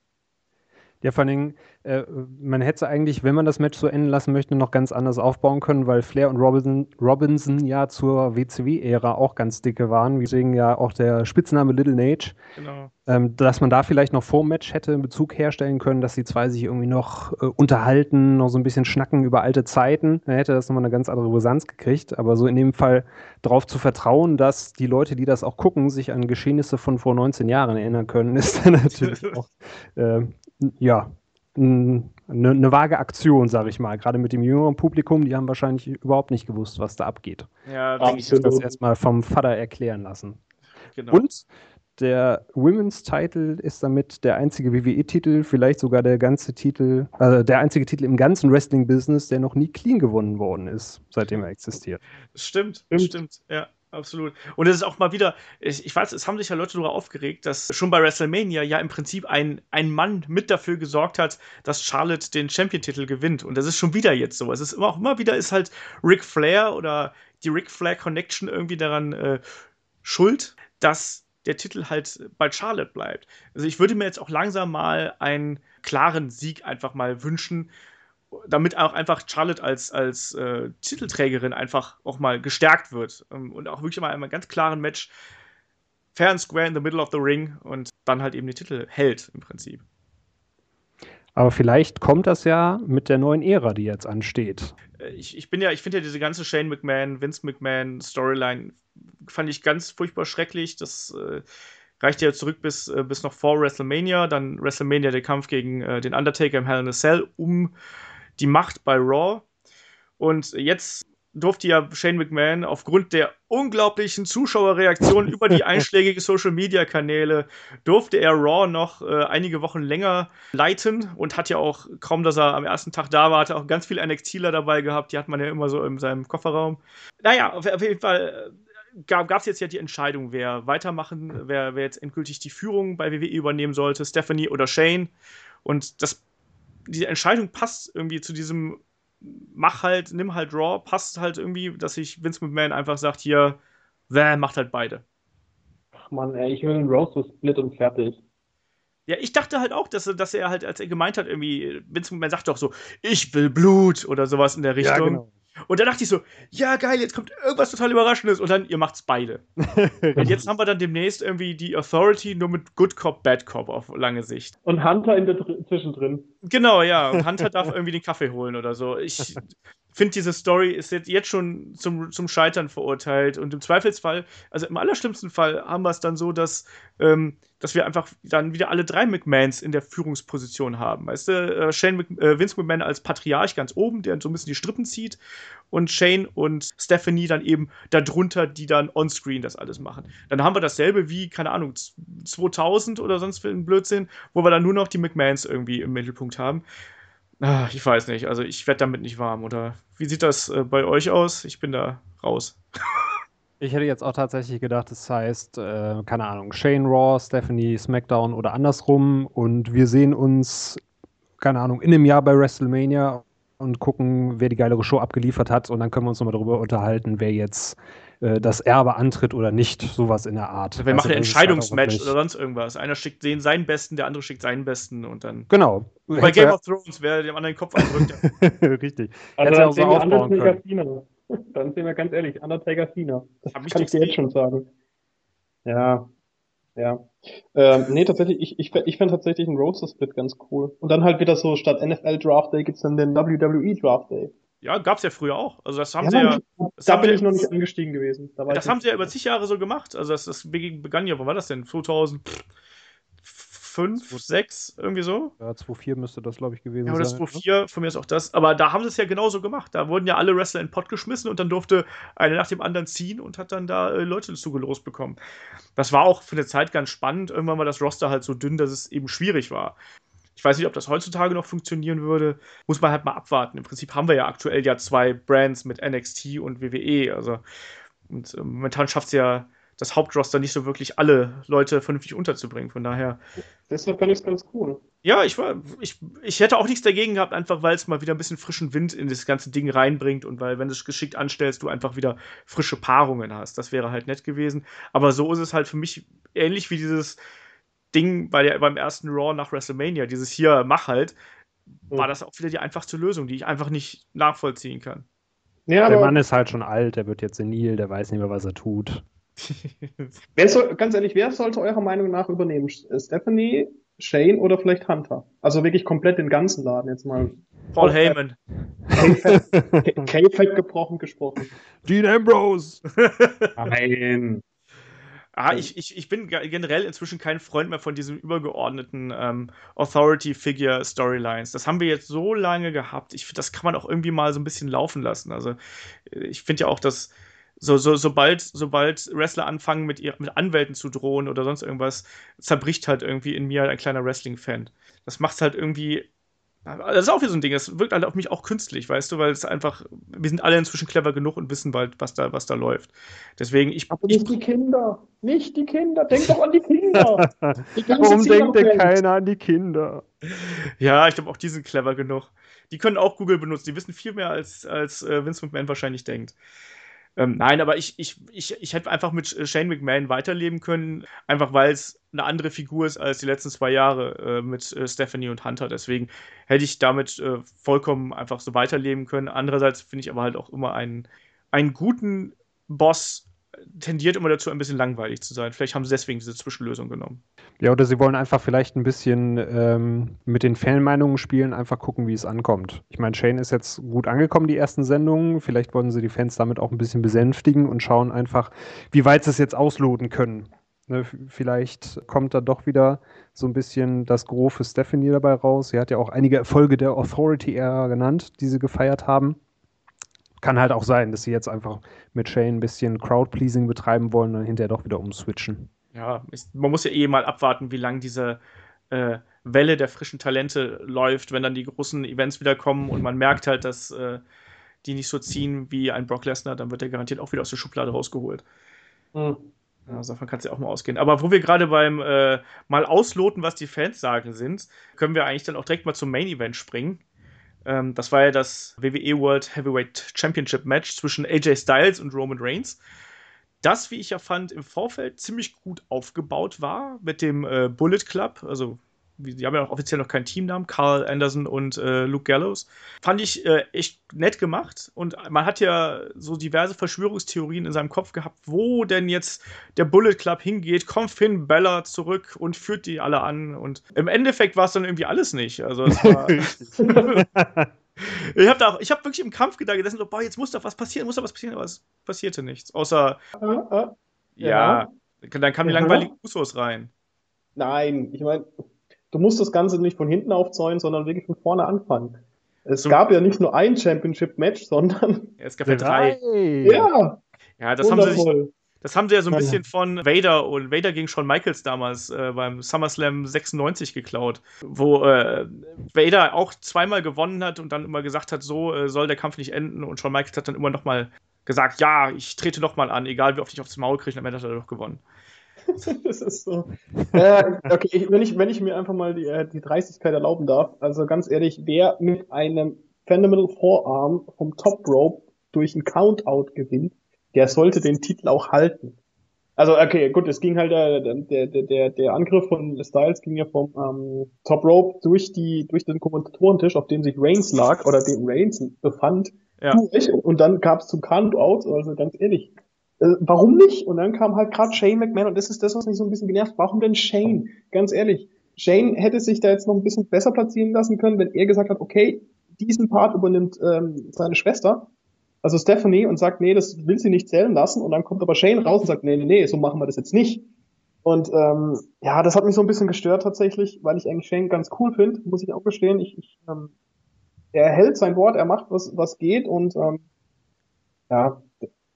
Ja, vor allen Dingen, äh, man hätte eigentlich, wenn man das Match so enden lassen möchte, noch ganz anders aufbauen können, weil Flair und Robinson, Robinson ja zur WCW-Ära auch ganz dicke waren, deswegen ja auch der Spitzname Little Nage. Genau. Ähm, dass man da vielleicht noch vor dem Match hätte einen Bezug herstellen können, dass die zwei sich irgendwie noch äh, unterhalten, noch so ein bisschen schnacken über alte Zeiten, dann hätte das nochmal eine ganz andere Brisanz gekriegt. Aber so in dem Fall darauf zu vertrauen, dass die Leute, die das auch gucken, sich an Geschehnisse von vor 19 Jahren erinnern können, (laughs) ist dann natürlich (laughs) auch, äh, ja, eine ne vage Aktion, sage ich mal. Gerade mit dem jüngeren Publikum, die haben wahrscheinlich überhaupt nicht gewusst, was da abgeht. Ja, denke Ich das erstmal vom Vater erklären lassen. Genau. Und der Women's Title ist damit der einzige WWE-Titel, vielleicht sogar der ganze Titel, also der einzige Titel im ganzen Wrestling-Business, der noch nie clean gewonnen worden ist, seitdem er existiert. Stimmt, Stimmt. stimmt, ja, absolut. Und es ist auch mal wieder, ich, ich weiß, es haben sich ja Leute darüber aufgeregt, dass schon bei WrestleMania ja im Prinzip ein, ein Mann mit dafür gesorgt hat, dass Charlotte den Champion-Titel gewinnt. Und das ist schon wieder jetzt so. Es ist immer auch immer wieder ist halt Ric Flair oder die Ric Flair Connection irgendwie daran äh, schuld, dass der Titel halt bei Charlotte bleibt. Also ich würde mir jetzt auch langsam mal einen klaren Sieg einfach mal wünschen, damit auch einfach Charlotte als, als äh, Titelträgerin einfach auch mal gestärkt wird. Ähm, und auch wirklich mal einmal ganz klaren Match. Fair and square in the middle of the ring und dann halt eben den Titel hält im Prinzip. Aber vielleicht kommt das ja mit der neuen Ära, die jetzt ansteht. Äh, Ich, ich bin ja, ich finde ja diese ganze Shane McMahon, Vince McMahon Storyline fand ich ganz furchtbar schrecklich. Das äh, reicht ja zurück bis, äh, bis noch vor WrestleMania. Dann WrestleMania der Kampf gegen äh, den Undertaker im Hell in a Cell um die Macht bei Raw. Und jetzt durfte ja Shane McMahon aufgrund der unglaublichen Zuschauerreaktion (laughs) über die einschlägigen Social Media Kanäle durfte er Raw noch äh, einige Wochen länger leiten und hat ja auch kaum, dass er am ersten Tag da war, hat er auch ganz viele NXTler dabei gehabt. Die hat man ja immer so in seinem Kofferraum. Naja, auf, auf jeden Fall äh, gab es jetzt ja die Entscheidung, wer weitermachen, wer, wer jetzt endgültig die Führung bei WWE übernehmen sollte, Stephanie oder Shane. Und das, die Entscheidung passt irgendwie zu diesem mach halt, nimm halt Raw, passt halt irgendwie, dass sich Vince McMahon einfach sagt, hier, wer macht halt beide. Ach man, ey, ich will einen Roast Split und fertig. Ja, ich dachte halt auch, dass, er- dass er halt, als er gemeint hat, irgendwie, Vince McMahon sagt doch so, ich will Blut oder sowas in der Richtung. genau. Und da dachte ich so, ja geil, jetzt kommt irgendwas total Überraschendes und dann, ihr macht's beide. (laughs) Und jetzt haben wir dann demnächst irgendwie die Authority nur mit Good Cop, Bad Cop auf lange Sicht. Und Hunter in der Dr zwischendrin. Genau, ja. Und Hunter darf (laughs) irgendwie den Kaffee holen oder so. Ich finde, diese Story ist jetzt, jetzt schon zum, zum Scheitern verurteilt. Und im Zweifelsfall, also im allerschlimmsten Fall, haben wir es dann so, dass, ähm, dass wir einfach dann wieder alle drei McMahons in der Führungsposition haben. Weißt du, äh, Shane Mc, äh, Vince McMahon als Patriarch ganz oben, der so ein bisschen die Strippen zieht. Und Shane und Stephanie dann eben darunter, die dann onscreen das alles machen. Dann haben wir dasselbe wie, keine Ahnung, 2000 oder sonst für einen Blödsinn, wo wir dann nur noch die McMahons irgendwie im Mittelpunkt haben. Ah, ich weiß nicht, also ich werde damit nicht warm, oder? Wie sieht das äh, bei euch aus? Ich bin da raus. (laughs) Ich hätte jetzt auch tatsächlich gedacht, das heißt, äh, keine Ahnung, Shane Raw, Stephanie SmackDown oder andersrum und wir sehen uns, keine Ahnung, in einem Jahr bei WrestleMania und gucken, wer die geilere Show abgeliefert hat und dann können wir uns nochmal darüber unterhalten, wer jetzt äh, das Erbe antritt oder nicht, sowas in der Art. Wir machen ein Also, ist halt auch Entscheidungsmatch oder sonst irgendwas. Einer schickt den seinen Besten, der andere schickt seinen Besten und dann. Genau. Bei Game of Thrones, wer dem anderen den Kopf eindrückt. der- (laughs) Richtig. Also Hätte dann sehen wir Undertaker Cena. (laughs) Dann sehen wir ganz ehrlich, Undertaker Cena. Das Hab ich kann ich dir jetzt schon sagen. Ja. Ja. Ähm, nee, tatsächlich, ich, ich, ich fände tatsächlich einen Roadster-Split ganz cool. Und dann halt wieder so, statt NFL Draft Day gibt's dann den WWE Draft Day. Ja, gab's ja früher auch. Also das haben Ja, sie ja. Da haben bin sie- ich noch nicht angestiegen gewesen. Da Das haben sie ja über zig Jahre so gemacht. Also das, das begann ja, wann war das denn? 5, 6, irgendwie so. Ja, 2-4 müsste das, glaube ich, gewesen Ja, oder sein. 2-4, von mir ist auch das. Aber da haben sie es ja genauso gemacht. Da wurden ja alle Wrestler in den Pott geschmissen und dann durfte einer nach dem anderen ziehen und hat dann da äh, Leute zugelost bekommen. Das war auch für eine Zeit ganz spannend. Irgendwann war das Roster halt so dünn, dass es eben schwierig war. Ich weiß nicht, ob das heutzutage noch funktionieren würde. Muss man halt mal abwarten. Im Prinzip haben wir ja aktuell ja zwei Brands mit NXT und WWE. Also, und äh, momentan schafft es ja das Hauptroster nicht so wirklich alle Leute vernünftig unterzubringen. Von daher. Deshalb fand ich es ganz cool. Ja, ich war, ich, ich hätte auch nichts dagegen gehabt, einfach weil es mal wieder ein bisschen frischen Wind in das ganze Ding reinbringt und weil, wenn du es geschickt anstellst, du einfach wieder frische Paarungen hast. Das wäre halt nett gewesen. Aber so ist es halt für mich ähnlich wie dieses Ding bei der, beim ersten Raw nach WrestleMania, dieses hier, mach halt, war das auch wieder die einfachste Lösung, die ich einfach nicht nachvollziehen kann. Ja, der Mann ist halt schon alt, der wird jetzt senil, der weiß nicht mehr, was er tut. wer soll, ganz ehrlich, wer sollte eurer Meinung nach übernehmen? Stephanie, Shane oder vielleicht Hunter? Also wirklich komplett den ganzen Laden jetzt mal. Paul Heyman. K-Fake gebrochen gesprochen. Dean Ambrose. Nein. Ah, ich, ich, ich bin generell inzwischen kein Freund mehr von diesen übergeordneten ähm, Authority-Figure-Storylines. Das haben wir jetzt so lange gehabt. Ich, das kann man auch irgendwie mal so ein bisschen laufen lassen. Also, ich finde ja auch, dass so, so, sobald, sobald Wrestler anfangen, mit, ihr, mit Anwälten zu drohen oder sonst irgendwas, zerbricht halt irgendwie in mir ein kleiner Wrestling-Fan. Das macht halt irgendwie das ist auch wieder so ein Ding, das wirkt halt auf mich auch künstlich, weißt du, weil es einfach, wir sind alle inzwischen clever genug und wissen bald, was da, was da läuft. Deswegen, ich. Aber nicht ich, die Kinder, nicht die Kinder, denk doch an die Kinder. (laughs) Die Warum denkt denn keiner an die Kinder? Ja, ich glaube, auch die sind clever genug. Die können auch Google benutzen, die wissen viel mehr, als, als äh, Vince McMahon wahrscheinlich denkt. Ähm, nein, aber ich, ich, ich, ich hätte einfach mit Shane McMahon weiterleben können, einfach weil es eine andere Figur ist als die letzten zwei Jahre äh, mit äh, Stephanie und Hunter. Deswegen hätte ich damit äh, vollkommen einfach so weiterleben können. Andererseits finde ich aber halt auch immer einen, einen guten Boss tendiert immer dazu, ein bisschen langweilig zu sein. Vielleicht haben sie deswegen diese Zwischenlösung genommen. Ja, oder sie wollen einfach vielleicht ein bisschen ähm, mit den Fanmeinungen spielen, einfach gucken, wie es ankommt. Ich meine, Shane ist jetzt gut angekommen, die ersten Sendungen. Vielleicht wollen sie die Fans damit auch ein bisschen besänftigen und schauen einfach, wie weit sie es jetzt ausloten können. Ne, vielleicht kommt da doch wieder so ein bisschen das Gros für Stephanie dabei raus. Sie hat ja auch einige Erfolge der Authority-Ära genannt, die sie gefeiert haben kann halt auch sein, dass sie jetzt einfach mit Shane ein bisschen Crowd-Pleasing betreiben wollen und hinterher doch wieder umswitchen. Ja, ich, man muss ja eh mal abwarten, wie lange diese äh, Welle der frischen Talente läuft, wenn dann die großen Events wieder kommen und man merkt halt, dass äh, die nicht so ziehen wie ein Brock Lesnar, dann wird er garantiert auch wieder aus der Schublade rausgeholt. Mhm. Also davon kann es ja auch mal ausgehen. Aber wo wir gerade beim äh, mal ausloten, was die Fans sagen sind, können wir eigentlich dann auch direkt mal zum Main Event springen. Ähm, das war ja das WWE World Heavyweight Championship Match zwischen AJ Styles und Roman Reigns. Das, wie ich ja fand, im Vorfeld ziemlich gut aufgebaut war mit dem äh, Bullet Club, also die haben ja auch offiziell noch keinen Teamnamen, Carl Anderson und äh, Luke Gallows. Fand ich äh, echt nett gemacht und man hat ja so diverse Verschwörungstheorien in seinem Kopf gehabt, wo denn jetzt der Bullet Club hingeht, kommt Finn Bella zurück und führt die alle an und im Endeffekt war es dann irgendwie alles nicht. Also es war. (laughs) ich habe da ich habe wirklich im Kampf gedacht, so, boah, jetzt muss doch was passieren, muss doch was passieren, aber es passierte nichts. Außer. Uh, uh, ja, ja, dann kamen die langweiligen Usos rein. Nein, ich meine, du musst das Ganze nicht von hinten aufzäunen, sondern wirklich von vorne anfangen. Es so. gab ja nicht nur ein Championship-Match, sondern. Ja, es gab ja drei. Ja. Ja, das haben sie sich. Das haben sie ja so ein bisschen von Vader und Vader gegen Shawn Michaels damals äh, beim SummerSlam 96 geklaut, wo äh, Vader auch zweimal gewonnen hat und dann immer gesagt hat, so äh, soll der Kampf nicht enden und Shawn Michaels hat dann immer nochmal gesagt, ja, ich trete nochmal an, egal wie oft ich aufs Maul kriege, dann hat er doch gewonnen. (laughs) das ist so. Äh, okay, ich, wenn, ich, wenn ich mir einfach mal die, äh, die Dreistigkeit erlauben darf, also ganz ehrlich, wer mit einem Fundamental Forearm vom Top Rope durch einen Countout gewinnt, der sollte den Titel auch halten. Also, okay, gut, es ging halt, äh, der, der, der, der Angriff von Styles ging ja vom ähm, Top Rope durch die, durch den Kommentatorentisch, auf dem sich Reigns lag, oder dem Reigns befand, ja. durch, und dann gab es zum Countout, also ganz ehrlich, äh, warum nicht? Und dann kam halt gerade Shane McMahon und das ist das, was mich so ein bisschen genervt. Warum denn Shane? Ganz ehrlich, Shane hätte sich da jetzt noch ein bisschen besser platzieren lassen können, wenn er gesagt hat, okay, diesen Part übernimmt ähm, seine Schwester, also Stephanie, und sagt, nee, das will sie nicht zählen lassen. Und dann kommt aber Shane raus und sagt, nee, nee, nee, so machen wir das jetzt nicht. Und ähm, ja, das hat mich so ein bisschen gestört tatsächlich, weil ich eigentlich Shane ganz cool finde, muss ich auch gestehen. Ich, ich, ähm, er hält sein Wort, er macht was, was geht und ähm, ja,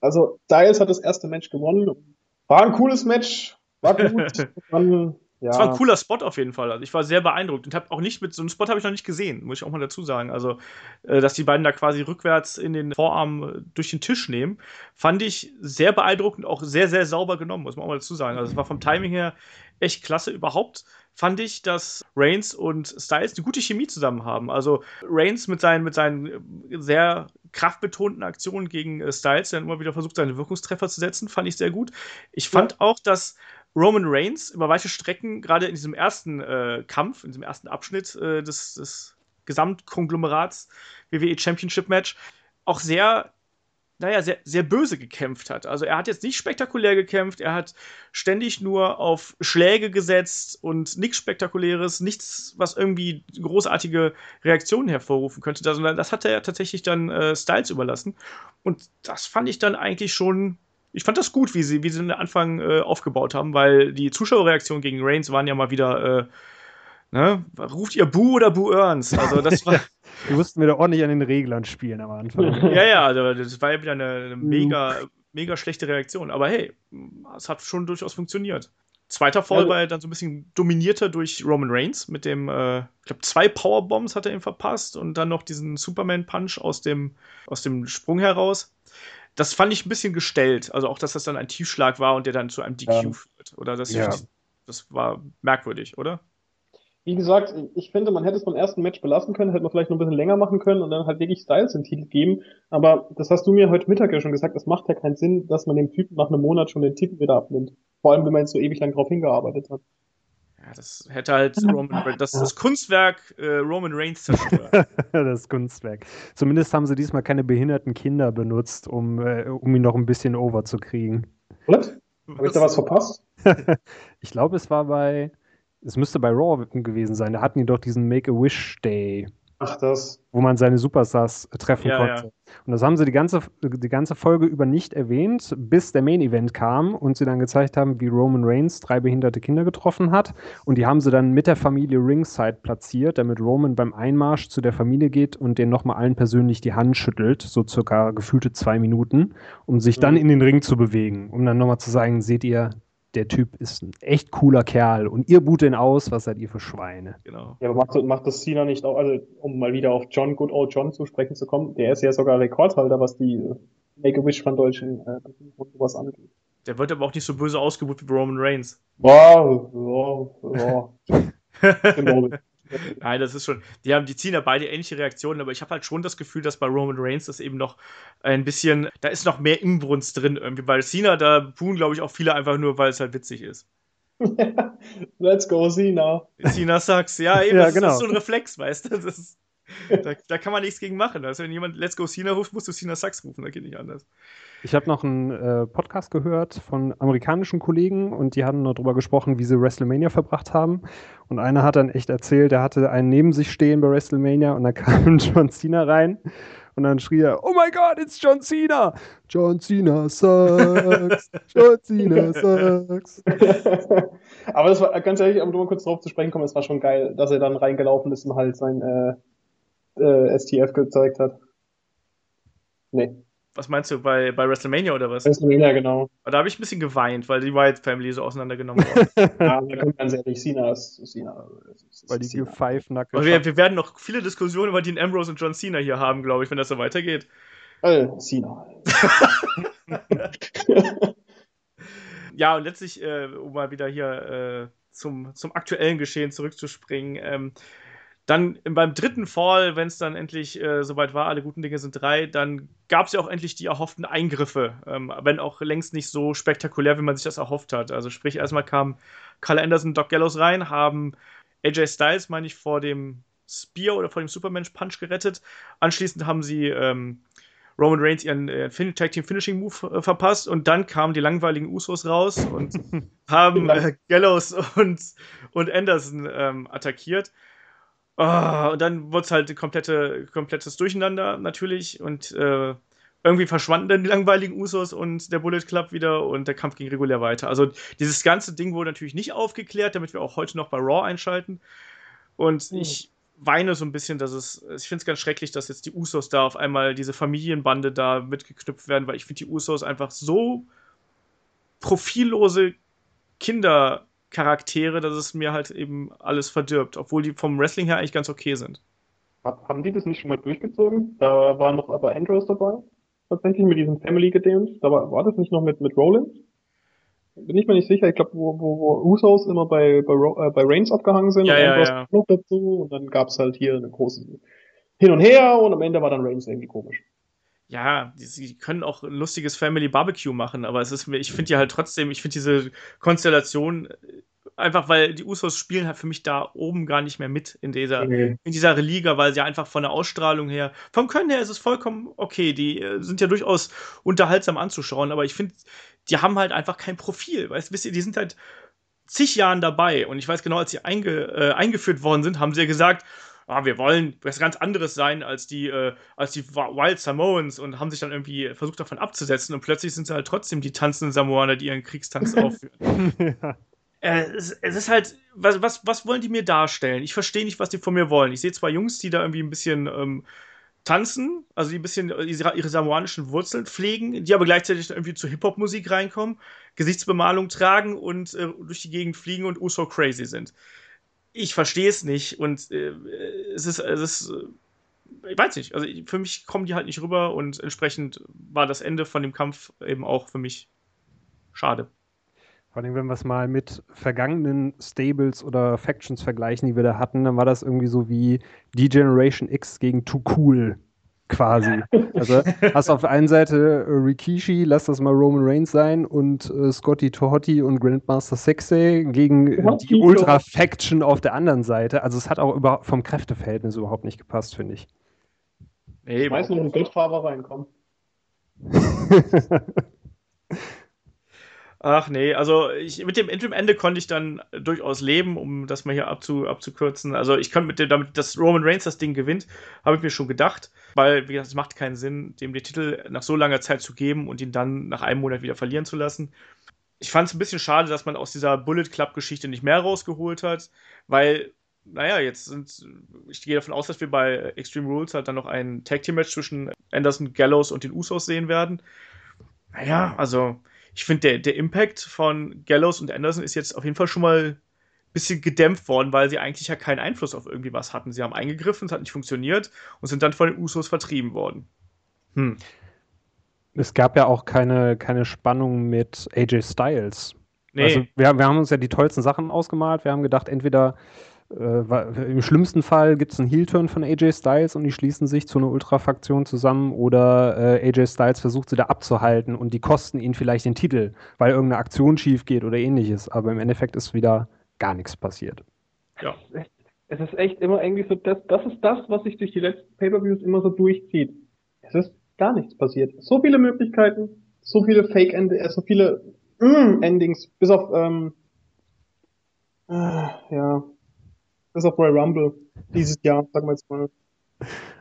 also Styles hat das erste Match gewonnen. War ein cooles Match, war gut. (laughs) Dann, ja. Es war ein cooler Spot auf jeden Fall. Also ich war sehr beeindruckt und habe auch nicht mit so einem Spot habe ich noch nicht gesehen, muss ich auch mal dazu sagen. Also, äh, dass die beiden da quasi rückwärts in den Vorarm äh, durch den Tisch nehmen, fand ich sehr beeindruckend, auch sehr, sehr sauber genommen, muss man auch mal dazu sagen. Also, es war vom Timing her echt klasse. Überhaupt fand ich, dass Reigns und Styles eine gute Chemie zusammen haben. Also, Reigns mit seinen, mit seinen äh, sehr kraftbetonten Aktionen gegen Styles, der immer wieder versucht, seine Wirkungstreffer zu setzen, fand ich sehr gut. Ich fand ja. auch, dass Roman Reigns über weite Strecken, gerade in diesem ersten äh, Kampf, in diesem ersten Abschnitt äh, des, des Gesamtkonglomerats WWE Championship Match, auch sehr, naja, sehr, sehr böse gekämpft hat. Also er hat jetzt nicht spektakulär gekämpft, er hat ständig nur auf Schläge gesetzt und nichts Spektakuläres, nichts, was irgendwie großartige Reaktionen hervorrufen könnte, sondern das hat er tatsächlich dann äh, Styles überlassen. Und das fand ich dann eigentlich schon ich fand das gut, wie sie, wie sie den Anfang äh, aufgebaut haben, weil die Zuschauerreaktionen gegen Reigns waren ja mal wieder, äh, ne, ruft ihr Bu oder Bu Earns? Also das (laughs) war. Die mussten wieder ordentlich an den Reglern spielen am Anfang. ja, ja, also das war ja wieder eine, eine mega, mega schlechte Reaktion. Aber hey, es hat schon durchaus funktioniert. Zweiter Fall ja, war er dann so ein bisschen dominierter durch Roman Reigns mit dem, äh, ich glaube, zwei Powerbombs hat er ihm verpasst und dann noch diesen Superman-Punch aus dem, aus dem Sprung heraus das fand ich ein bisschen gestellt. Also auch, dass das dann ein Tiefschlag war und der dann zu einem DQ ja. führt. Oder das, ja. das war merkwürdig, oder? Wie gesagt, ich finde, man hätte es beim ersten Match belassen können, hätte man vielleicht noch ein bisschen länger machen können und dann halt wirklich Styles den Titel geben. Aber das hast du mir heute Mittag ja schon gesagt, das macht ja keinen Sinn, dass man dem Typen nach einem Monat schon den Titel wieder abnimmt. Vor allem, wenn man jetzt so ewig lang drauf hingearbeitet hat. Ja, das hätte halt Roman, das, das Kunstwerk äh, Roman Reigns zerstört. (laughs) das Kunstwerk. Zumindest haben sie diesmal keine behinderten Kinder benutzt, um, äh, um ihn noch ein bisschen over zu kriegen. Was? Habe ich da was verpasst? (laughs) ich glaube, es war bei, es müsste bei Raw gewesen sein. Da hatten die doch diesen Make-A-Wish-Day. Ach, das. Wo man seine Superstars treffen ja, konnte. Ja. Und das haben sie die ganze, die ganze Folge über nicht erwähnt, bis der Main Event kam und sie dann gezeigt haben, wie Roman Reigns drei behinderte Kinder getroffen hat. Und die haben sie dann mit der Familie Ringside platziert, damit Roman beim Einmarsch zu der Familie geht und denen nochmal allen persönlich die Hand schüttelt, so circa gefühlte zwei Minuten, um sich dann mhm. in den Ring zu bewegen, um dann nochmal zu sagen, seht ihr, der Typ ist ein echt cooler Kerl und ihr boot ihn aus, was seid ihr für Schweine? Genau. Ja, aber macht, macht das Cena nicht auch, also um mal wieder auf John, Good Old John zu sprechen zu kommen, der ist ja sogar Rekordhalter, was die äh, Make-A-Wish von Deutschen äh, und sowas angeht. Der wird aber auch nicht so böse ausgebucht wie Roman Reigns. Wow, wow, wow. (laughs) Nein, das ist schon. Die haben, die ziehen ja beide ähnliche Reaktionen, aber ich habe halt schon das Gefühl, dass bei Roman Reigns das eben noch ein bisschen, da ist noch mehr Inbrunst drin irgendwie. Bei Cena, da buhen, glaube ich, auch viele einfach nur, weil es halt witzig ist. (laughs) Let's go, Cena. Cena sucks. Ja, eben, ja, das genau. ist so ein Reflex, weißt du. Ist, da, da, kann man nichts gegen machen. Also, wenn jemand Let's go Cena ruft, musst du Cena Sucks rufen, da geht nicht anders. Ich habe noch einen äh, Podcast gehört von amerikanischen Kollegen und die haben darüber gesprochen, wie sie WrestleMania verbracht haben. Und einer hat dann echt erzählt, der hatte einen neben sich stehen bei WrestleMania und da kam (laughs) John Cena rein und dann schrie er, oh my God, it's John Cena! John Cena sucks! John Cena sucks! (laughs) Aber das war, ganz ehrlich, um nur mal kurz drauf zu sprechen kommen, es war schon geil, dass er dann reingelaufen ist und halt sein äh, äh, STF gezeigt hat. Nee. Was meinst du, bei, bei WrestleMania oder was? WrestleMania, genau. Da habe ich ein bisschen geweint, weil die Wyatt Family so auseinandergenommen wurde. (laughs) ja, da kommt ganz ehrlich, Cena ist Cena. Ist, weil die Cena. Five Knuckle. Wir, wir, werden noch viele Diskussionen über Dean Ambrose und John Cena hier haben, glaube ich, wenn das so weitergeht. Äh, Cena. (laughs) ja, und letztlich, äh, um mal wieder hier äh, zum, zum aktuellen Geschehen zurückzuspringen, ähm, dann beim dritten Fall, wenn es dann endlich äh, soweit war, alle guten Dinge sind drei, dann gab es ja auch endlich die erhofften Eingriffe, ähm, wenn auch längst nicht so spektakulär, wie man sich das erhofft hat. Also sprich, erstmal kam Carl Anderson, Doc Gallows rein, haben AJ Styles, meine ich, vor dem Spear oder vor dem Superman Punch gerettet. Anschließend haben sie ähm, Roman Reigns ihren äh, Tag Team Finishing Move äh, verpasst und dann kamen die langweiligen Usos raus und (laughs) haben äh, Gallows und, und Anderson ähm, attackiert. Oh, und dann wurde es halt komplette, komplettes Durcheinander natürlich. Und äh, irgendwie verschwanden dann die langweiligen Usos und der Bullet Club wieder und der Kampf ging regulär weiter. Also dieses ganze Ding wurde natürlich nicht aufgeklärt, damit wir auch heute noch bei Raw einschalten. Und mhm. ich weine so ein bisschen, dass es, ich finde es ganz schrecklich, dass jetzt die Usos da auf einmal diese Familienbande da mitgeknüpft werden, weil ich finde die Usos einfach so profillose Kindercharaktere, dass es mir halt eben alles verdirbt, obwohl die vom Wrestling her eigentlich ganz okay sind. Haben die das nicht schon mal durchgezogen? Da war noch aber Andros dabei, tatsächlich mit diesem Family-Gedöns. Da war, war das nicht noch mit, mit Rollins? bin ich mir nicht sicher. Ich glaube, wo, wo, wo Usos immer bei, bei, äh, bei Reigns abgehangen sind ja, und ja, ja. noch dazu und dann gab's halt hier eine große Hin und Her und am Ende war dann Reigns irgendwie komisch. Ja, sie können auch ein lustiges Family Barbecue machen, aber es ist mir, ich finde ja halt trotzdem, ich finde diese Konstellation äh, einfach, weil die Usos spielen halt für mich da oben gar nicht mehr mit in dieser, okay. in dieser Liga, weil sie einfach von der Ausstrahlung her, vom Können her ist es vollkommen okay. Die äh, sind ja durchaus unterhaltsam anzuschauen, aber ich finde, die haben halt einfach kein Profil. Weißt wisst ihr, die sind halt zig Jahren dabei. Und ich weiß genau, als sie einge, äh, eingeführt worden sind, haben sie ja gesagt, ah, wir wollen was ganz anderes sein als die, äh, als die Wild Samoans und haben sich dann irgendwie versucht davon abzusetzen und plötzlich sind sie halt trotzdem die tanzenden Samoaner, die ihren Kriegstanz (laughs) aufführen. ja. äh, es, es, ist halt, was, was, was wollen die mir darstellen? Ich verstehe nicht, was die von mir wollen. Ich sehe zwei Jungs, die da irgendwie ein bisschen ähm, tanzen, also die ein bisschen ihre samoanischen Wurzeln pflegen, die aber gleichzeitig irgendwie zur Hip-Hop-Musik reinkommen, Gesichtsbemalung tragen und äh, durch die Gegend fliegen und Uso crazy sind. Ich verstehe es nicht und äh, es ist, es ist, ich weiß nicht, also für mich kommen die halt nicht rüber und entsprechend war das Ende von dem Kampf eben auch für mich schade. Vor allem, wenn wir es mal mit vergangenen Stables oder Factions vergleichen, die wir da hatten, dann war das irgendwie so wie D-Generation X gegen Too Cool quasi. Also hast auf der einen Seite äh, Rikishi, lass das mal Roman Reigns sein, und äh, Scotty Tohotti und Grandmaster Sexay gegen äh, die Ultra-Faction auf der anderen Seite. Also es hat auch über, vom Kräfteverhältnis überhaupt nicht gepasst, finde ich. Nee, ich weiß nur, ein Goldfahrer reinkommen. Ach nee, also ich, mit dem, mit dem Ende konnte ich dann durchaus leben, um das mal hier abzu, abzukürzen. Also ich konnte mit dem, damit, dass Roman Reigns das Ding gewinnt, habe ich mir schon gedacht, weil, wie gesagt, es macht keinen Sinn, dem den Titel nach so langer Zeit zu geben und ihn dann nach einem Monat wieder verlieren zu lassen. Ich fand es ein bisschen schade, dass man aus dieser Bullet Club-Geschichte nicht mehr rausgeholt hat, weil, naja, jetzt sind, ich gehe davon aus, dass wir bei Extreme Rules halt dann noch ein Tag Team Match zwischen Anderson, Gallows und den Usos sehen werden. Naja, also ich finde, der, der Impact von Gallows und Anderson ist jetzt auf jeden Fall schon mal ein bisschen gedämpft worden, weil sie eigentlich ja keinen Einfluss auf irgendwie was hatten. Sie haben eingegriffen, es hat nicht funktioniert und sind dann von den Usos vertrieben worden. Hm. Es gab ja auch keine, keine Spannung mit AJ Styles. Nee. Also wir, wir haben uns ja die tollsten Sachen ausgemalt. Wir haben gedacht, entweder äh, Im schlimmsten Fall gibt es einen Heel-Turn von AJ Styles und die schließen sich zu einer Ultra-Faktion zusammen oder äh, AJ Styles versucht sie da abzuhalten und die kosten ihn vielleicht den Titel, weil irgendeine Aktion schief geht oder ähnliches. Aber im Endeffekt ist wieder gar nichts passiert. Ja. Es ist echt immer irgendwie so, das, das ist das, was sich durch die letzten Pay-Per-Views immer so durchzieht. Es ist gar nichts passiert. So viele Möglichkeiten, so viele Fake-Endings, äh, so viele mm, Endings, bis auf, ähm, äh, ja, bis auf Royal Rumble dieses Jahr, sagen wir jetzt mal.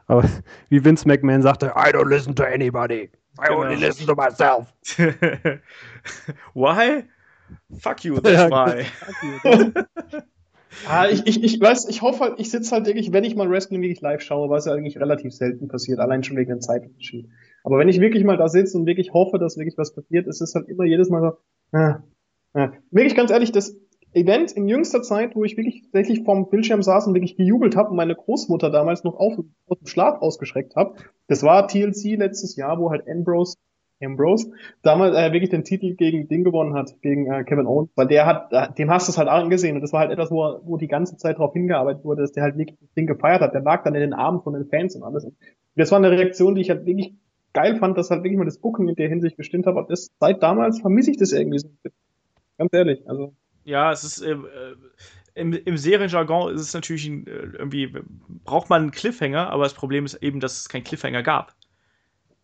Aber wie Vince McMahon sagte, I don't listen to anybody. I genau. only listen to myself. (laughs) why? Fuck you, (laughs) that's why. ah, ich, ich, ich weiß, ich hoffe halt, ich sitze halt wirklich, wenn ich mal Wrestling wirklich live schaue, was ja eigentlich relativ selten passiert, allein schon wegen dem Zeitunterschied. Aber wenn ich wirklich mal da sitze und wirklich hoffe, dass wirklich was passiert, ist es halt immer jedes Mal so, ah, ah. wirklich ganz ehrlich, das, Event in jüngster Zeit, wo ich wirklich tatsächlich vorm Bildschirm saß und wirklich gejubelt habe und meine Großmutter damals noch auf, aus dem Schlaf ausgeschreckt habe. Das war TLC letztes Jahr, wo halt Ambrose Ambrose damals äh, wirklich den Titel gegen Ding gewonnen hat, gegen äh, Kevin Owens, weil der hat, äh, dem hast du es halt angesehen und das war halt etwas, wo, wo die ganze Zeit darauf hingearbeitet wurde, dass der halt wirklich das Ding gefeiert hat. Der lag dann in den Armen von den Fans und alles. Und das war eine Reaktion, die ich halt wirklich geil fand, dass halt wirklich mal das Booking in der Hinsicht gestimmt hat. Und das, seit damals vermisse ich das irgendwie so. Ganz ehrlich, also ja, es ist äh, im, im Serienjargon ist es natürlich äh, irgendwie braucht man einen Cliffhanger, aber das Problem ist eben, dass es keinen Cliffhanger gab.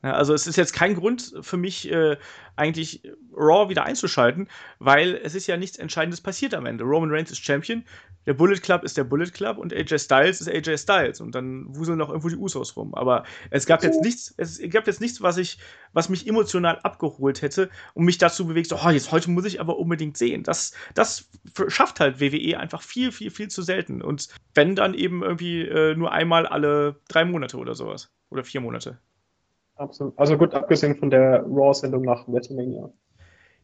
Ja, also es ist jetzt kein Grund für mich, äh, eigentlich Raw wieder einzuschalten, weil es ist ja nichts Entscheidendes passiert am Ende. Roman Reigns ist Champion, der Bullet Club ist der Bullet Club und AJ Styles ist AJ Styles und dann wuseln noch irgendwo die Usos rum. Aber es gab jetzt nichts, es gab jetzt nichts, was ich, was mich emotional abgeholt hätte und mich dazu bewegt, so, oh, jetzt heute muss ich aber unbedingt sehen. Das, das schafft halt WWE einfach viel, viel, viel zu selten. Und wenn dann eben irgendwie äh, nur einmal alle drei Monate oder sowas. Oder vier Monate. Absolut. Also gut, abgesehen von der Raw-Sendung nach WrestleMania.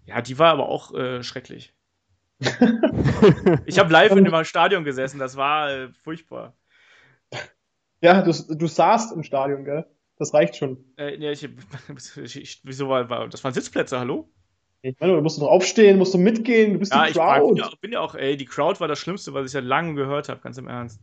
Ja, die war aber auch äh, schrecklich. (laughs) ich habe live in dem Stadion gesessen, das war äh, furchtbar. Ja, du, du saßt im Stadion, gell? Das reicht schon. Äh, nee, ich, ich, wieso war, war, das waren Sitzplätze, hallo? Ich meine, du musst doch aufstehen, musst du mitgehen, du bist ja, die Crowd. Ich bin, bin ja auch, ey, die Crowd war das Schlimmste, was ich seit langem gehört habe, ganz im Ernst.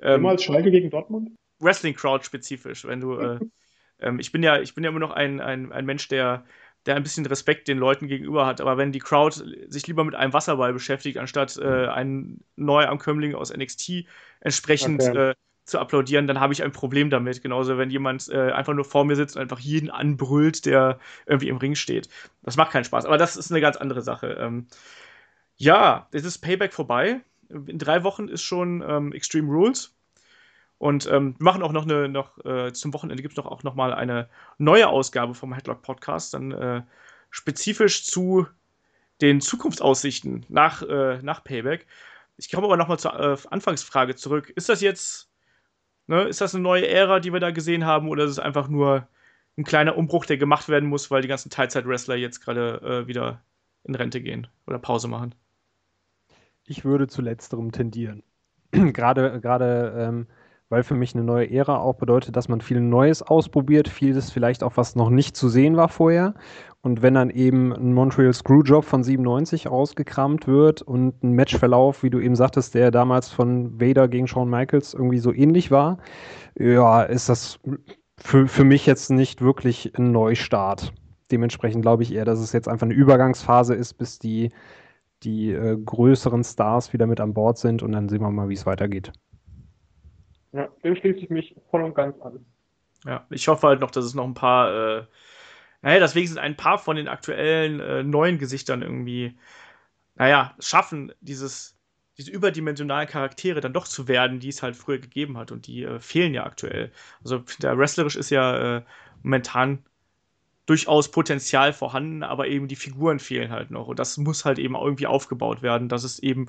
Ähm, Immer als Schalke gegen Dortmund? Wrestling-Crowd spezifisch, wenn du, äh, (laughs) ähm, ich bin ja, ich bin ja immer noch ein, ein, ein Mensch, der, der ein bisschen Respekt den Leuten gegenüber hat. Aber wenn die Crowd sich lieber mit einem Wasserball beschäftigt, anstatt äh, einen Neuankömmling aus NXT entsprechend okay. äh, zu applaudieren, dann habe ich ein Problem damit. Genauso, wenn jemand äh, einfach nur vor mir sitzt und einfach jeden anbrüllt, der irgendwie im Ring steht. Das macht keinen Spaß. Aber das ist eine ganz andere Sache. Ähm, ja, es ist Payback vorbei. In drei Wochen ist schon ähm, Extreme Rules. Und ähm, wir machen auch noch eine, noch, äh, zum Wochenende gibt es noch auch noch mal eine neue Ausgabe vom Headlock Podcast, dann äh, spezifisch zu den Zukunftsaussichten nach, äh, nach Payback. Ich komme aber noch mal zur äh, Anfangsfrage zurück. Ist das jetzt, ne, ist das eine neue Ära, die wir da gesehen haben, oder ist es einfach nur ein kleiner Umbruch, der gemacht werden muss, weil die ganzen Teilzeit-Wrestler jetzt gerade äh, wieder in Rente gehen oder Pause machen? Ich würde zu letzterem tendieren. (clears throat) gerade, gerade ähm, weil für mich eine neue Ära auch bedeutet, dass man viel Neues ausprobiert, vieles vielleicht auch, was noch nicht zu sehen war vorher. Und wenn dann eben ein Montreal Screwjob von 97 rausgekramt wird und ein Matchverlauf, wie du eben sagtest, der damals von Vader gegen Shawn Michaels irgendwie so ähnlich war, ja, ist das für, für mich jetzt nicht wirklich ein Neustart. Dementsprechend glaube ich eher, dass es jetzt einfach eine Übergangsphase ist, bis die, die äh, größeren Stars wieder mit an Bord sind und dann sehen wir mal, wie es weitergeht. Ja, dem schließe ich mich voll und ganz an. Ja, ich hoffe halt noch, dass es noch ein paar, äh, naja, deswegen sind ein paar von den aktuellen äh, neuen Gesichtern irgendwie, naja, schaffen, dieses, diese überdimensionalen Charaktere dann doch zu werden, die es halt früher gegeben hat und die äh, fehlen ja aktuell. Also der wrestlerisch ist ja äh, momentan durchaus Potenzial vorhanden, aber eben die Figuren fehlen halt noch und das muss halt eben irgendwie aufgebaut werden, dass es eben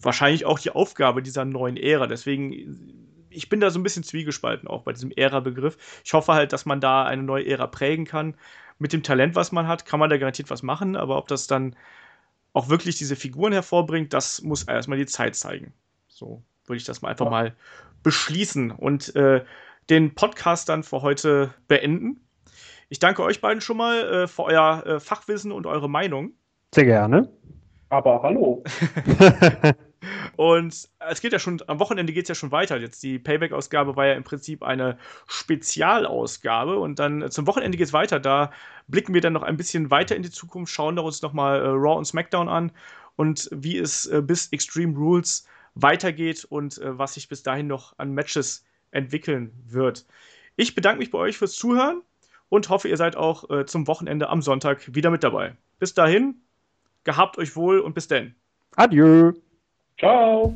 wahrscheinlich auch die Aufgabe dieser neuen Ära. Deswegen, ich bin da so ein bisschen zwiegespalten auch bei diesem Ära-Begriff. Ich hoffe halt, dass man da eine neue Ära prägen kann. Mit dem Talent, was man hat, kann man da garantiert was machen, aber ob das dann auch wirklich diese Figuren hervorbringt, das muss erstmal die Zeit zeigen. So würde ich das mal einfach ja. mal beschließen und äh, den Podcast dann für heute beenden. Ich danke euch beiden schon mal äh, für euer äh, Fachwissen und eure Meinung. Sehr gerne. Aber hallo. (laughs) Und es geht ja schon, am Wochenende geht es ja schon weiter. Jetzt die Payback-Ausgabe war ja im Prinzip eine Spezialausgabe. Und dann äh, zum Wochenende geht es weiter. Da blicken wir dann noch ein bisschen weiter in die Zukunft, schauen uns nochmal äh, Raw und SmackDown an und wie es äh, bis Extreme Rules weitergeht und äh, was sich bis dahin noch an Matches entwickeln wird. Ich bedanke mich bei euch fürs Zuhören und hoffe, ihr seid auch äh, zum Wochenende am Sonntag wieder mit dabei. Bis dahin, gehabt euch wohl und bis denn. Adieu. Ciao.